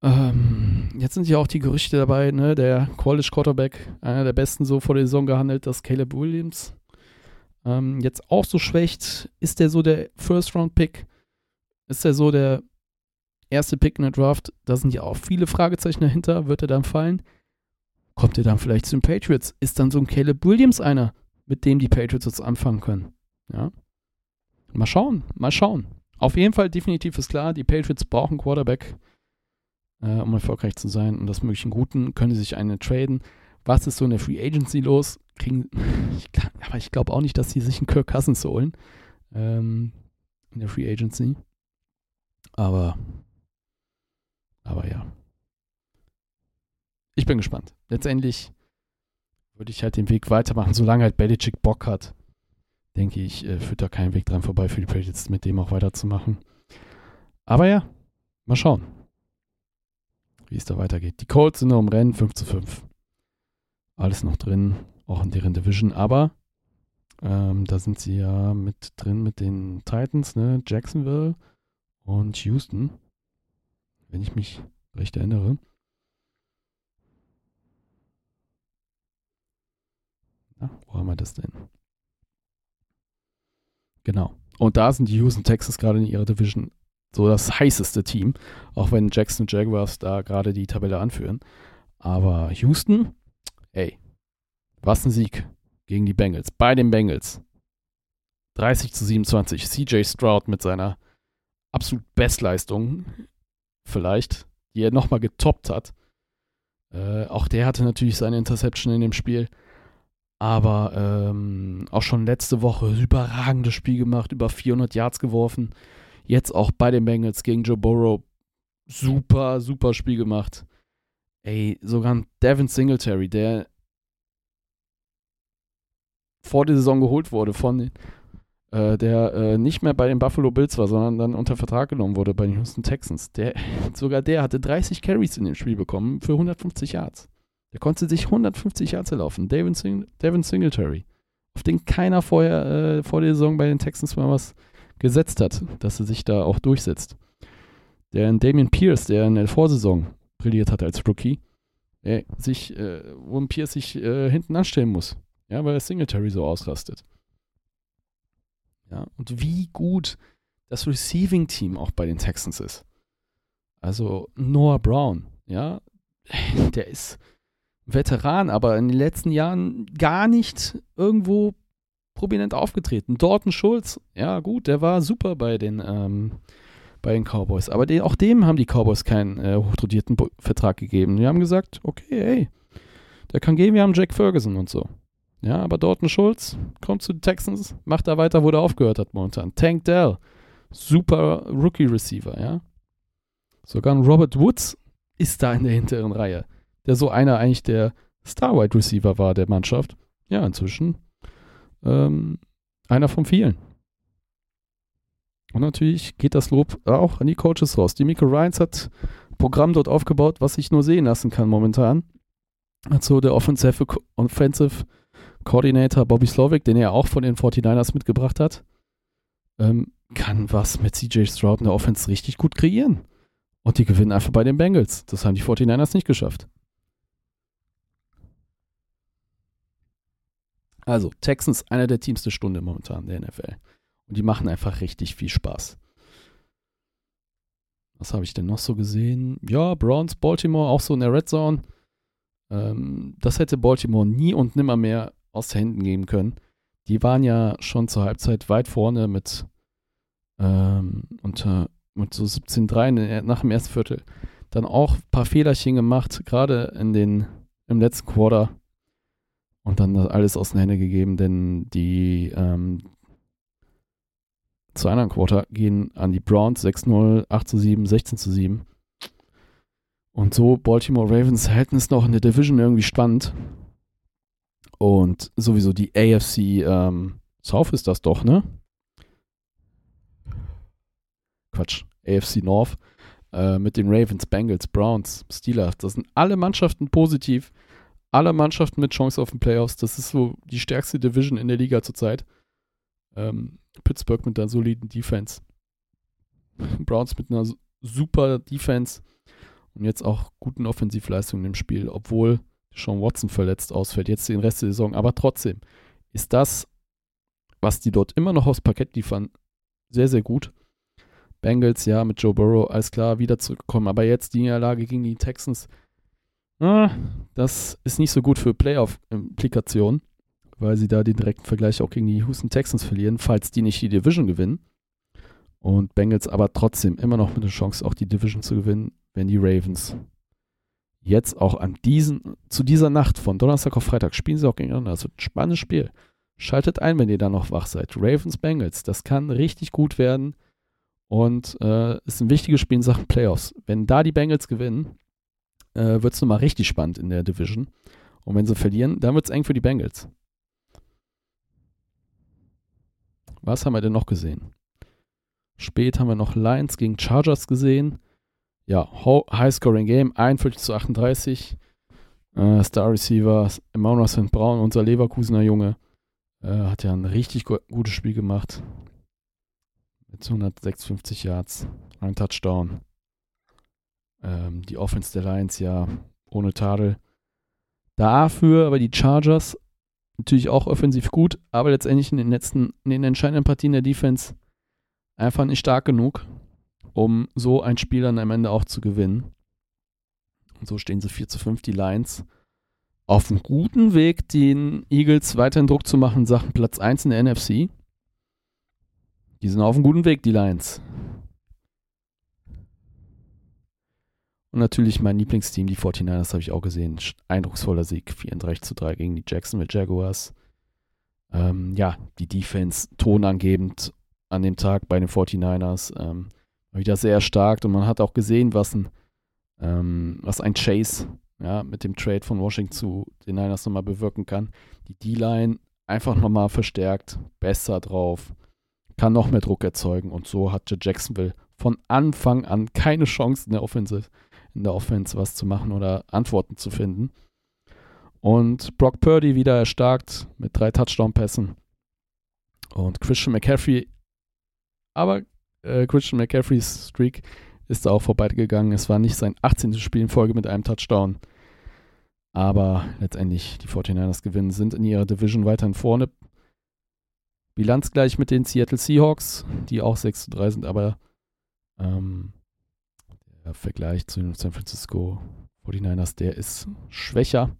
Speaker 1: Ähm, jetzt sind ja auch die Gerüchte dabei, ne? Der College Quarterback, einer der besten so vor der Saison gehandelt, das Caleb Williams. Ähm, jetzt auch so schwächt. Ist der so der First-Round-Pick? Ist der so der erste Pick in der Draft? Da sind ja auch viele Fragezeichen dahinter. Wird er dann fallen? Kommt er dann vielleicht zu den Patriots? Ist dann so ein Caleb Williams einer, mit dem die Patriots jetzt anfangen können? Ja. Mal schauen, mal schauen. Auf jeden Fall definitiv ist klar, die Patriots brauchen Quarterback äh, um erfolgreich zu sein. Und das möglich einen guten, können sie sich einen traden. Was ist so in der Free Agency los? Kriegen, aber ich glaube auch nicht, dass sie sich einen Kirk Cousins holen ähm, in der Free Agency. Aber, aber ja. Ich bin gespannt. Letztendlich würde ich halt den Weg weitermachen, solange halt Belichick Bock hat. Denke ich, äh, führt da kein Weg dran vorbei für die Patriots, mit dem auch weiterzumachen. Aber ja, mal schauen wie es da weitergeht. Die Colts sind noch im Rennen, 5 zu 5. Alles noch drin, auch in deren Division, aber ähm, da sind sie ja mit drin mit den Titans, ne? Jacksonville und Houston, wenn ich mich recht erinnere. Na, wo haben wir das denn? Genau. Und da sind die Houston Texas gerade in ihrer Division so das heißeste Team, auch wenn Jackson Jaguars da gerade die Tabelle anführen. Aber Houston, ey, was ein Sieg gegen die Bengals. Bei den Bengals. 30 zu 27. CJ Stroud mit seiner absolut Bestleistung, vielleicht, die er nochmal getoppt hat. Äh, auch der hatte natürlich seine Interception in dem Spiel. Aber ähm, auch schon letzte Woche überragendes Spiel gemacht, über 400 Yards geworfen. Jetzt auch bei den Bengals gegen Joe Burrow. Super, super Spiel gemacht. ey, sogar ein Devin Singletary, der vor der Saison geholt wurde von äh, der äh, nicht mehr bei den Buffalo Bills war, sondern dann unter Vertrag genommen wurde bei den Houston Texans. Der, sogar der hatte 30 Carries in dem Spiel bekommen für 150 Yards. Der konnte sich 150 Yards erlaufen. Devin, Sing Devin Singletary, auf den keiner vorher äh, vor der Saison bei den Texans mal was gesetzt hat, dass er sich da auch durchsetzt. Der Damien Pierce, der in der Vorsaison brilliert hat als Rookie, äh, sich, äh, wo ein Pierce sich äh, hinten anstellen muss. Ja, weil Singletary so ausrastet. Ja, und wie gut das Receiving-Team auch bei den Texans ist. Also Noah Brown, ja, der ist Veteran, aber in den letzten Jahren gar nicht irgendwo prominent aufgetreten. Dorton Schulz, ja gut, der war super bei den, ähm, bei den Cowboys. Aber den, auch dem haben die Cowboys keinen äh, hochdotierten Vertrag gegeben. Die haben gesagt, okay, hey, der kann gehen, wir haben Jack Ferguson und so. Ja, aber Dorton Schulz kommt zu den Texans, macht da weiter, wo der aufgehört hat momentan. Tank Dell, super Rookie-Receiver, ja. Sogar ein Robert Woods ist da in der hinteren Reihe, der so einer eigentlich der Star-Wide Receiver war der Mannschaft. Ja, inzwischen ähm, einer von vielen. Und natürlich geht das Lob auch an die Coaches raus. Die Miko Ryans hat ein Programm dort aufgebaut, was ich nur sehen lassen kann momentan. Also der Offensive, Offensive Coordinator Bobby Slovic, den er auch von den 49ers mitgebracht hat, ähm, kann was mit CJ Stroud in der Offense richtig gut kreieren. Und die gewinnen einfach bei den Bengals. Das haben die 49ers nicht geschafft. Also, Texans, einer der Teams der Stunde momentan der NFL. Und die machen einfach richtig viel Spaß. Was habe ich denn noch so gesehen? Ja, Browns, Baltimore, auch so in der Red Zone. Ähm, das hätte Baltimore nie und nimmer mehr aus Händen geben können. Die waren ja schon zur Halbzeit weit vorne mit, ähm, unter, mit so 17-3 nach dem ersten Viertel. Dann auch ein paar Fehlerchen gemacht, gerade in den, im letzten Quarter. Und dann alles aus den Händen gegeben, denn die ähm, zu anderen Quarter gehen an die Browns 6-0, 8-7, 16-7. Und so Baltimore Ravens halten es noch in der Division irgendwie spannend. Und sowieso die AFC ähm, South ist das doch, ne? Quatsch, AFC North äh, mit den Ravens, Bengals, Browns, Steelers. Das sind alle Mannschaften positiv. Alle Mannschaften mit Chance auf den Playoffs. Das ist so die stärkste Division in der Liga zurzeit. Ähm, Pittsburgh mit einer soliden Defense. Browns mit einer super Defense und jetzt auch guten Offensivleistungen im Spiel, obwohl Sean Watson verletzt ausfällt, jetzt den Rest der Saison. Aber trotzdem ist das, was die dort immer noch aufs Parkett liefern, sehr, sehr gut. Bengals, ja, mit Joe Burrow, alles klar, wieder zurückgekommen. Aber jetzt die Niederlage gegen die Texans, ah, das ist nicht so gut für Playoff-Implikationen, weil sie da den direkten Vergleich auch gegen die Houston Texans verlieren, falls die nicht die Division gewinnen. Und Bengals aber trotzdem immer noch mit der Chance, auch die Division zu gewinnen, wenn die Ravens jetzt auch an diesen, zu dieser Nacht von Donnerstag auf Freitag spielen sie auch gegeneinander. Ein spannendes Spiel. Schaltet ein, wenn ihr da noch wach seid. Ravens Bengals, das kann richtig gut werden und äh, ist ein wichtiges Spiel in Sachen Playoffs. Wenn da die Bengals gewinnen, äh, wird es nochmal richtig spannend in der Division. Und wenn sie verlieren, dann wird es eng für die Bengals. Was haben wir denn noch gesehen? Spät haben wir noch Lions gegen Chargers gesehen ja, High-Scoring Game, 41 zu 38. Äh, Star Receiver Emmanuel St. Brown, unser Leverkusener Junge, äh, hat ja ein richtig gu gutes Spiel gemacht. Mit 156 Yards, ein Touchdown. Ähm, die Offense der Lions ja ohne Tadel. Dafür aber die Chargers natürlich auch offensiv gut, aber letztendlich in den letzten, in den entscheidenden Partien der Defense einfach nicht stark genug um so ein Spiel dann am Ende auch zu gewinnen. Und so stehen sie 4 zu 5, die Lions. Auf einem guten Weg, den Eagles weiterhin Druck zu machen, Sachen Platz 1 in der NFC. Die sind auf einem guten Weg, die Lions. Und natürlich mein Lieblingsteam, die 49ers, habe ich auch gesehen. Eindrucksvoller Sieg, 34 zu 3 gegen die Jacksonville Jaguars. Ähm, ja, die Defense tonangebend an dem Tag bei den 49ers. Ähm, wieder sehr stark und man hat auch gesehen, was ein, ähm, was ein Chase ja, mit dem Trade von Washington zu den Niners nochmal bewirken kann. Die D-Line einfach nochmal verstärkt, besser drauf, kann noch mehr Druck erzeugen und so hatte Jacksonville von Anfang an keine Chance in der Offensive, in der Offense was zu machen oder Antworten zu finden. Und Brock Purdy wieder erstarkt mit drei Touchdown-Pässen. Und Christian McCaffrey, aber äh, Christian McCaffreys Streak ist da auch vorbeigegangen. Es war nicht sein 18. Spiel in Folge mit einem Touchdown. Aber letztendlich die 49ers gewinnen, sind in ihrer Division weiterhin vorne. Bilanz gleich mit den Seattle Seahawks, die auch 6 zu 3 sind, aber ähm, der Vergleich zu den San Francisco 49ers, der ist schwächer.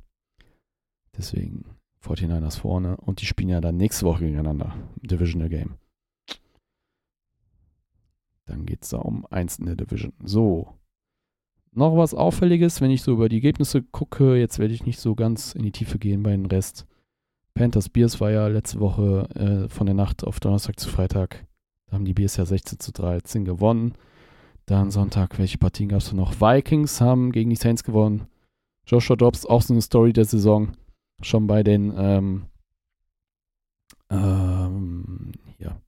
Speaker 1: Deswegen 49ers vorne. Und die spielen ja dann nächste Woche gegeneinander im Divisional Game. Dann geht es da um eins in der Division. So. Noch was Auffälliges, wenn ich so über die Ergebnisse gucke. Jetzt werde ich nicht so ganz in die Tiefe gehen bei den Rest. Panthers Bears war ja letzte Woche äh, von der Nacht auf Donnerstag zu Freitag. Da haben die Bears ja 16 zu 13 gewonnen. Dann Sonntag, welche Partien gab es noch? Vikings haben gegen die Saints gewonnen. Joshua Dobbs, auch so eine Story der Saison. Schon bei den, ähm, ähm, ja.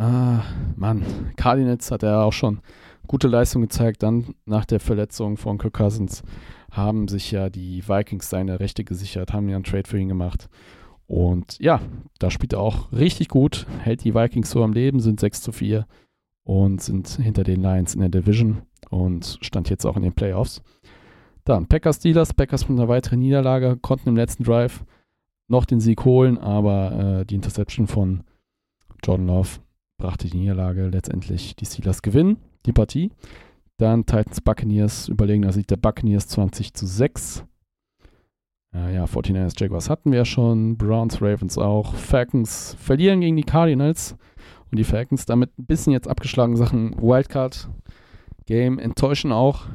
Speaker 1: Ah, Mann, Cardinals hat er auch schon gute Leistung gezeigt. Dann nach der Verletzung von Kirk Cousins haben sich ja die Vikings seine Rechte gesichert, haben ja einen Trade für ihn gemacht. Und ja, da spielt er auch richtig gut, hält die Vikings so am Leben, sind 6 zu 4 und sind hinter den Lions in der Division und stand jetzt auch in den Playoffs. Dann Packers Steelers, Packers mit einer weiteren Niederlage, konnten im letzten Drive noch den Sieg holen, aber äh, die Interception von Jordan Love brachte die Niederlage letztendlich. Die Steelers gewinnen die Partie. Dann Titans Buccaneers, überlegener Sieg der Buccaneers 20 zu 6. Äh, ja, 49ers Jaguars hatten wir schon, Browns Ravens auch. Falcons verlieren gegen die Cardinals und die Falcons damit ein bisschen jetzt abgeschlagen Sachen Wildcard Game enttäuschen auch.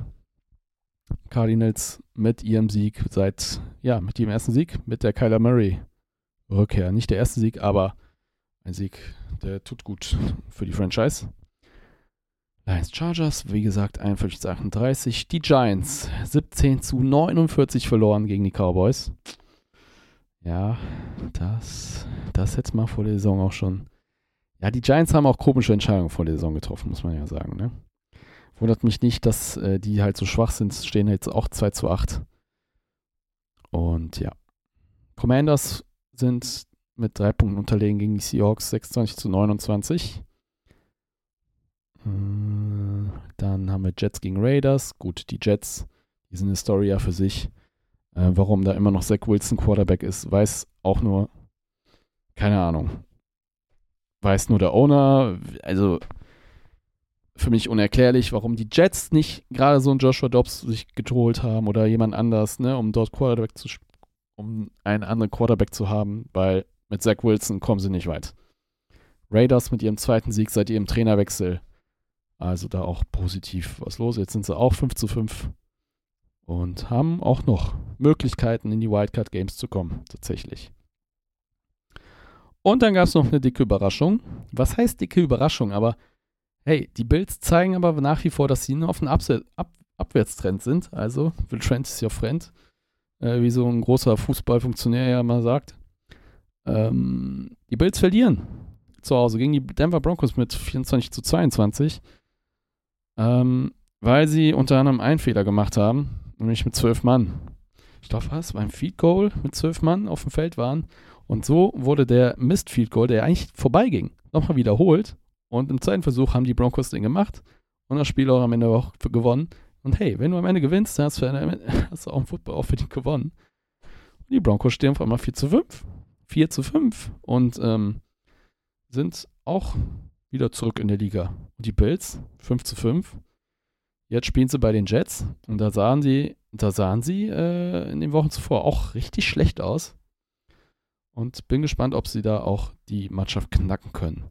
Speaker 1: Cardinals mit ihrem Sieg seit, ja, mit ihrem ersten Sieg, mit der Kyler Murray Rückkehr. Nicht der erste Sieg, aber ein Sieg, der tut gut für die Franchise. Lions Chargers, wie gesagt, 41 zu 38. Die Giants 17 zu 49 verloren gegen die Cowboys. Ja, das, das hätte man vor der Saison auch schon. Ja, die Giants haben auch komische Entscheidungen vor der Saison getroffen, muss man ja sagen. Ne? Wundert mich nicht, dass äh, die halt so schwach sind, stehen jetzt auch 2 zu 8. Und ja. Commanders sind mit drei Punkten unterlegen gegen die Seahawks 26 zu 29. Äh, dann haben wir Jets gegen Raiders. Gut, die Jets, die sind eine Story ja für sich. Äh, warum da immer noch Zach Wilson Quarterback ist, weiß auch nur, keine Ahnung. Weiß nur der Owner. Also für mich unerklärlich, warum die Jets nicht gerade so einen Joshua Dobbs sich geholt haben oder jemand anders, ne, um dort Quarterback zu um einen anderen Quarterback zu haben, weil mit Zach Wilson kommen sie nicht weit. Raiders mit ihrem zweiten Sieg seit ihrem Trainerwechsel also da auch positiv was los. Jetzt sind sie auch 5 zu 5 und haben auch noch Möglichkeiten, in die Wildcard Games zu kommen, tatsächlich. Und dann gab es noch eine dicke Überraschung. Was heißt dicke Überraschung? Aber hey, die Bills zeigen aber nach wie vor, dass sie nur auf einem Ab Abwärtstrend sind. Also, will Trend is your friend. Äh, wie so ein großer Fußballfunktionär ja mal sagt. Ähm, die Bills verlieren zu Hause gegen die Denver Broncos mit 24 zu 22. Ähm, weil sie unter anderem einen Fehler gemacht haben, nämlich mit zwölf Mann. Ich glaube, was? Beim Feed Goal mit zwölf Mann auf dem Feld waren. Und so wurde der Mist Field Goal, der eigentlich vorbeiging, nochmal wiederholt. Und im zweiten Versuch haben die Broncos den gemacht und das Spiel auch am Ende auch gewonnen. Und hey, wenn du am Ende gewinnst, dann hast du, auch im Football auch verdient gewonnen. Und die Broncos stehen auf einmal 4 zu 5. 4 zu 5. Und ähm, sind auch wieder zurück in der Liga. Und die Bills 5 zu 5. Jetzt spielen sie bei den Jets und da sahen sie, da sahen sie äh, in den Wochen zuvor auch richtig schlecht aus. Und bin gespannt, ob sie da auch die Mannschaft knacken können.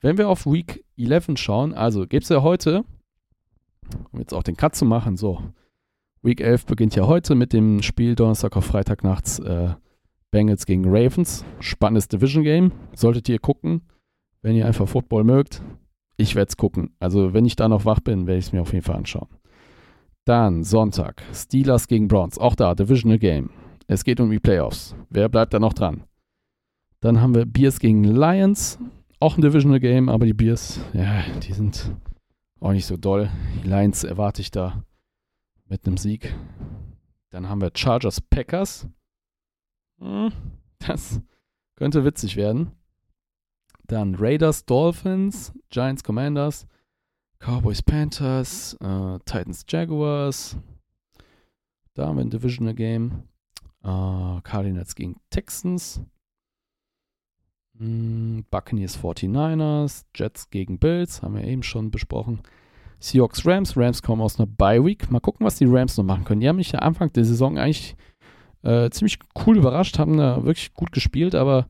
Speaker 1: Wenn wir auf Week 11 schauen, also gibt es ja heute, um jetzt auch den Cut zu machen, so, Week 11 beginnt ja heute mit dem Spiel Donnerstag auf Freitag nachts äh, Bengals gegen Ravens. Spannendes Division Game. Solltet ihr gucken wenn ihr einfach Football mögt, ich werde es gucken. Also wenn ich da noch wach bin, werde ich es mir auf jeden Fall anschauen. Dann Sonntag, Steelers gegen Browns. Auch da, Divisional Game. Es geht um die Playoffs. Wer bleibt da noch dran? Dann haben wir Bears gegen Lions. Auch ein Divisional Game, aber die Bears, ja, die sind auch nicht so doll. Die Lions erwarte ich da mit einem Sieg. Dann haben wir Chargers Packers. Hm, das könnte witzig werden. Dann Raiders Dolphins, Giants Commanders, Cowboys Panthers, äh, Titans Jaguars. Da haben wir ein Divisional Game. Äh, Cardinals gegen Texans. Hm, Buccaneers 49ers, Jets gegen Bills, haben wir eben schon besprochen. Seahawks Rams, Rams kommen aus einer Bye Week. Mal gucken, was die Rams noch machen können. Die haben mich ja Anfang der Saison eigentlich äh, ziemlich cool überrascht, haben da wirklich gut gespielt, aber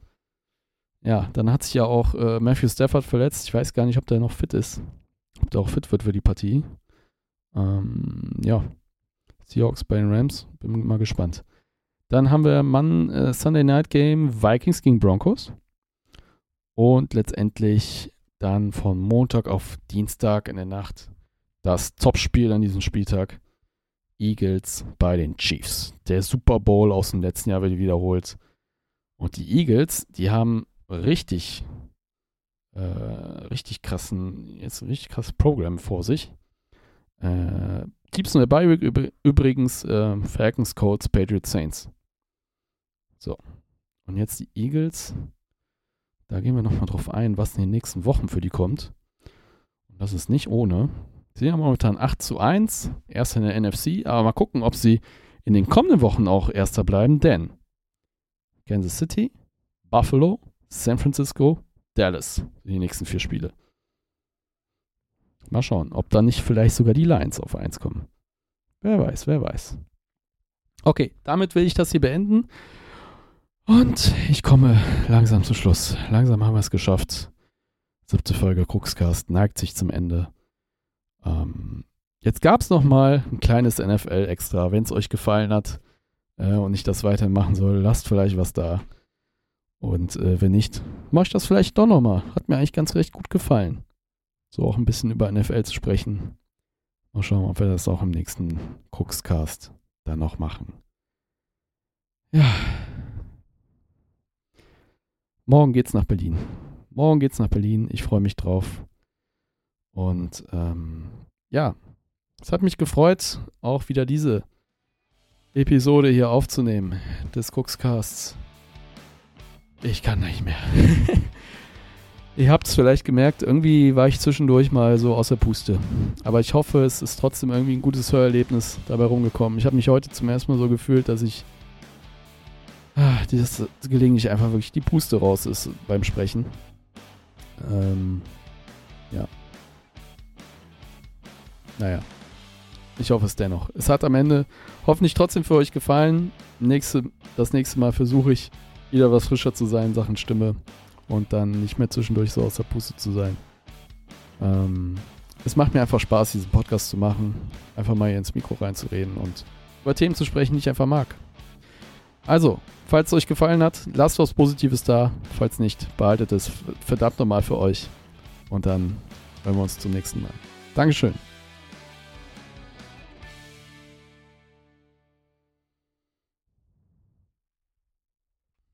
Speaker 1: ja, dann hat sich ja auch äh, Matthew Stafford verletzt. Ich weiß gar nicht, ob der noch fit ist. Ob der auch fit wird für die Partie. Ähm, ja, Seahawks bei den Rams. Bin mal gespannt. Dann haben wir Mann äh, Sunday Night Game Vikings gegen Broncos. Und letztendlich dann von Montag auf Dienstag in der Nacht das Topspiel an diesem Spieltag. Eagles bei den Chiefs. Der Super Bowl aus dem letzten Jahr wird wiederholt. Und die Eagles, die haben richtig, äh, richtig krassen, jetzt richtig krasses Programm vor sich. Äh, Gibt's nur bei übrigens äh, Falcons, Colts, Patriots, Saints. So. Und jetzt die Eagles. Da gehen wir nochmal drauf ein, was in den nächsten Wochen für die kommt. Und das ist nicht ohne. Sie haben momentan 8 zu 1, erst in der NFC, aber mal gucken, ob sie in den kommenden Wochen auch Erster bleiben, denn Kansas City, Buffalo, San Francisco, Dallas, die nächsten vier Spiele. Mal schauen, ob da nicht vielleicht sogar die Lions auf 1 kommen. Wer weiß, wer weiß. Okay, damit will ich das hier beenden. Und ich komme langsam zum Schluss. Langsam haben wir es geschafft. Siebte Folge Cruxcast neigt sich zum Ende. Ähm, jetzt gab es noch mal ein kleines NFL-Extra. Wenn es euch gefallen hat äh, und ich das weitermachen soll, lasst vielleicht was da. Und äh, wenn nicht, mache ich das vielleicht doch nochmal. Hat mir eigentlich ganz recht gut gefallen. So auch ein bisschen über NFL zu sprechen. Mal schauen, ob wir das auch im nächsten Cookscast dann noch machen. Ja. Morgen geht's nach Berlin. Morgen geht's nach Berlin. Ich freue mich drauf. Und ähm, ja, es hat mich gefreut, auch wieder diese Episode hier aufzunehmen des Cookscasts. Ich kann nicht mehr. Ihr habt es vielleicht gemerkt, irgendwie war ich zwischendurch mal so außer Puste. Aber ich hoffe, es ist trotzdem irgendwie ein gutes Hörerlebnis dabei rumgekommen. Ich habe mich heute zum ersten Mal so gefühlt, dass ich ah, dieses gelegentlich einfach wirklich die Puste raus ist beim Sprechen. Ähm, ja. Naja. Ich hoffe es dennoch. Es hat am Ende hoffentlich trotzdem für euch gefallen. Nächste, das nächste Mal versuche ich wieder was frischer zu sein, Sachen Stimme und dann nicht mehr zwischendurch so aus der Puste zu sein. Ähm, es macht mir einfach Spaß, diesen Podcast zu machen, einfach mal hier ins Mikro reinzureden und über Themen zu sprechen, die ich einfach mag. Also, falls es euch gefallen hat, lasst was Positives da. Falls nicht, behaltet es verdammt nochmal für euch. Und dann hören wir uns zum nächsten Mal. Dankeschön.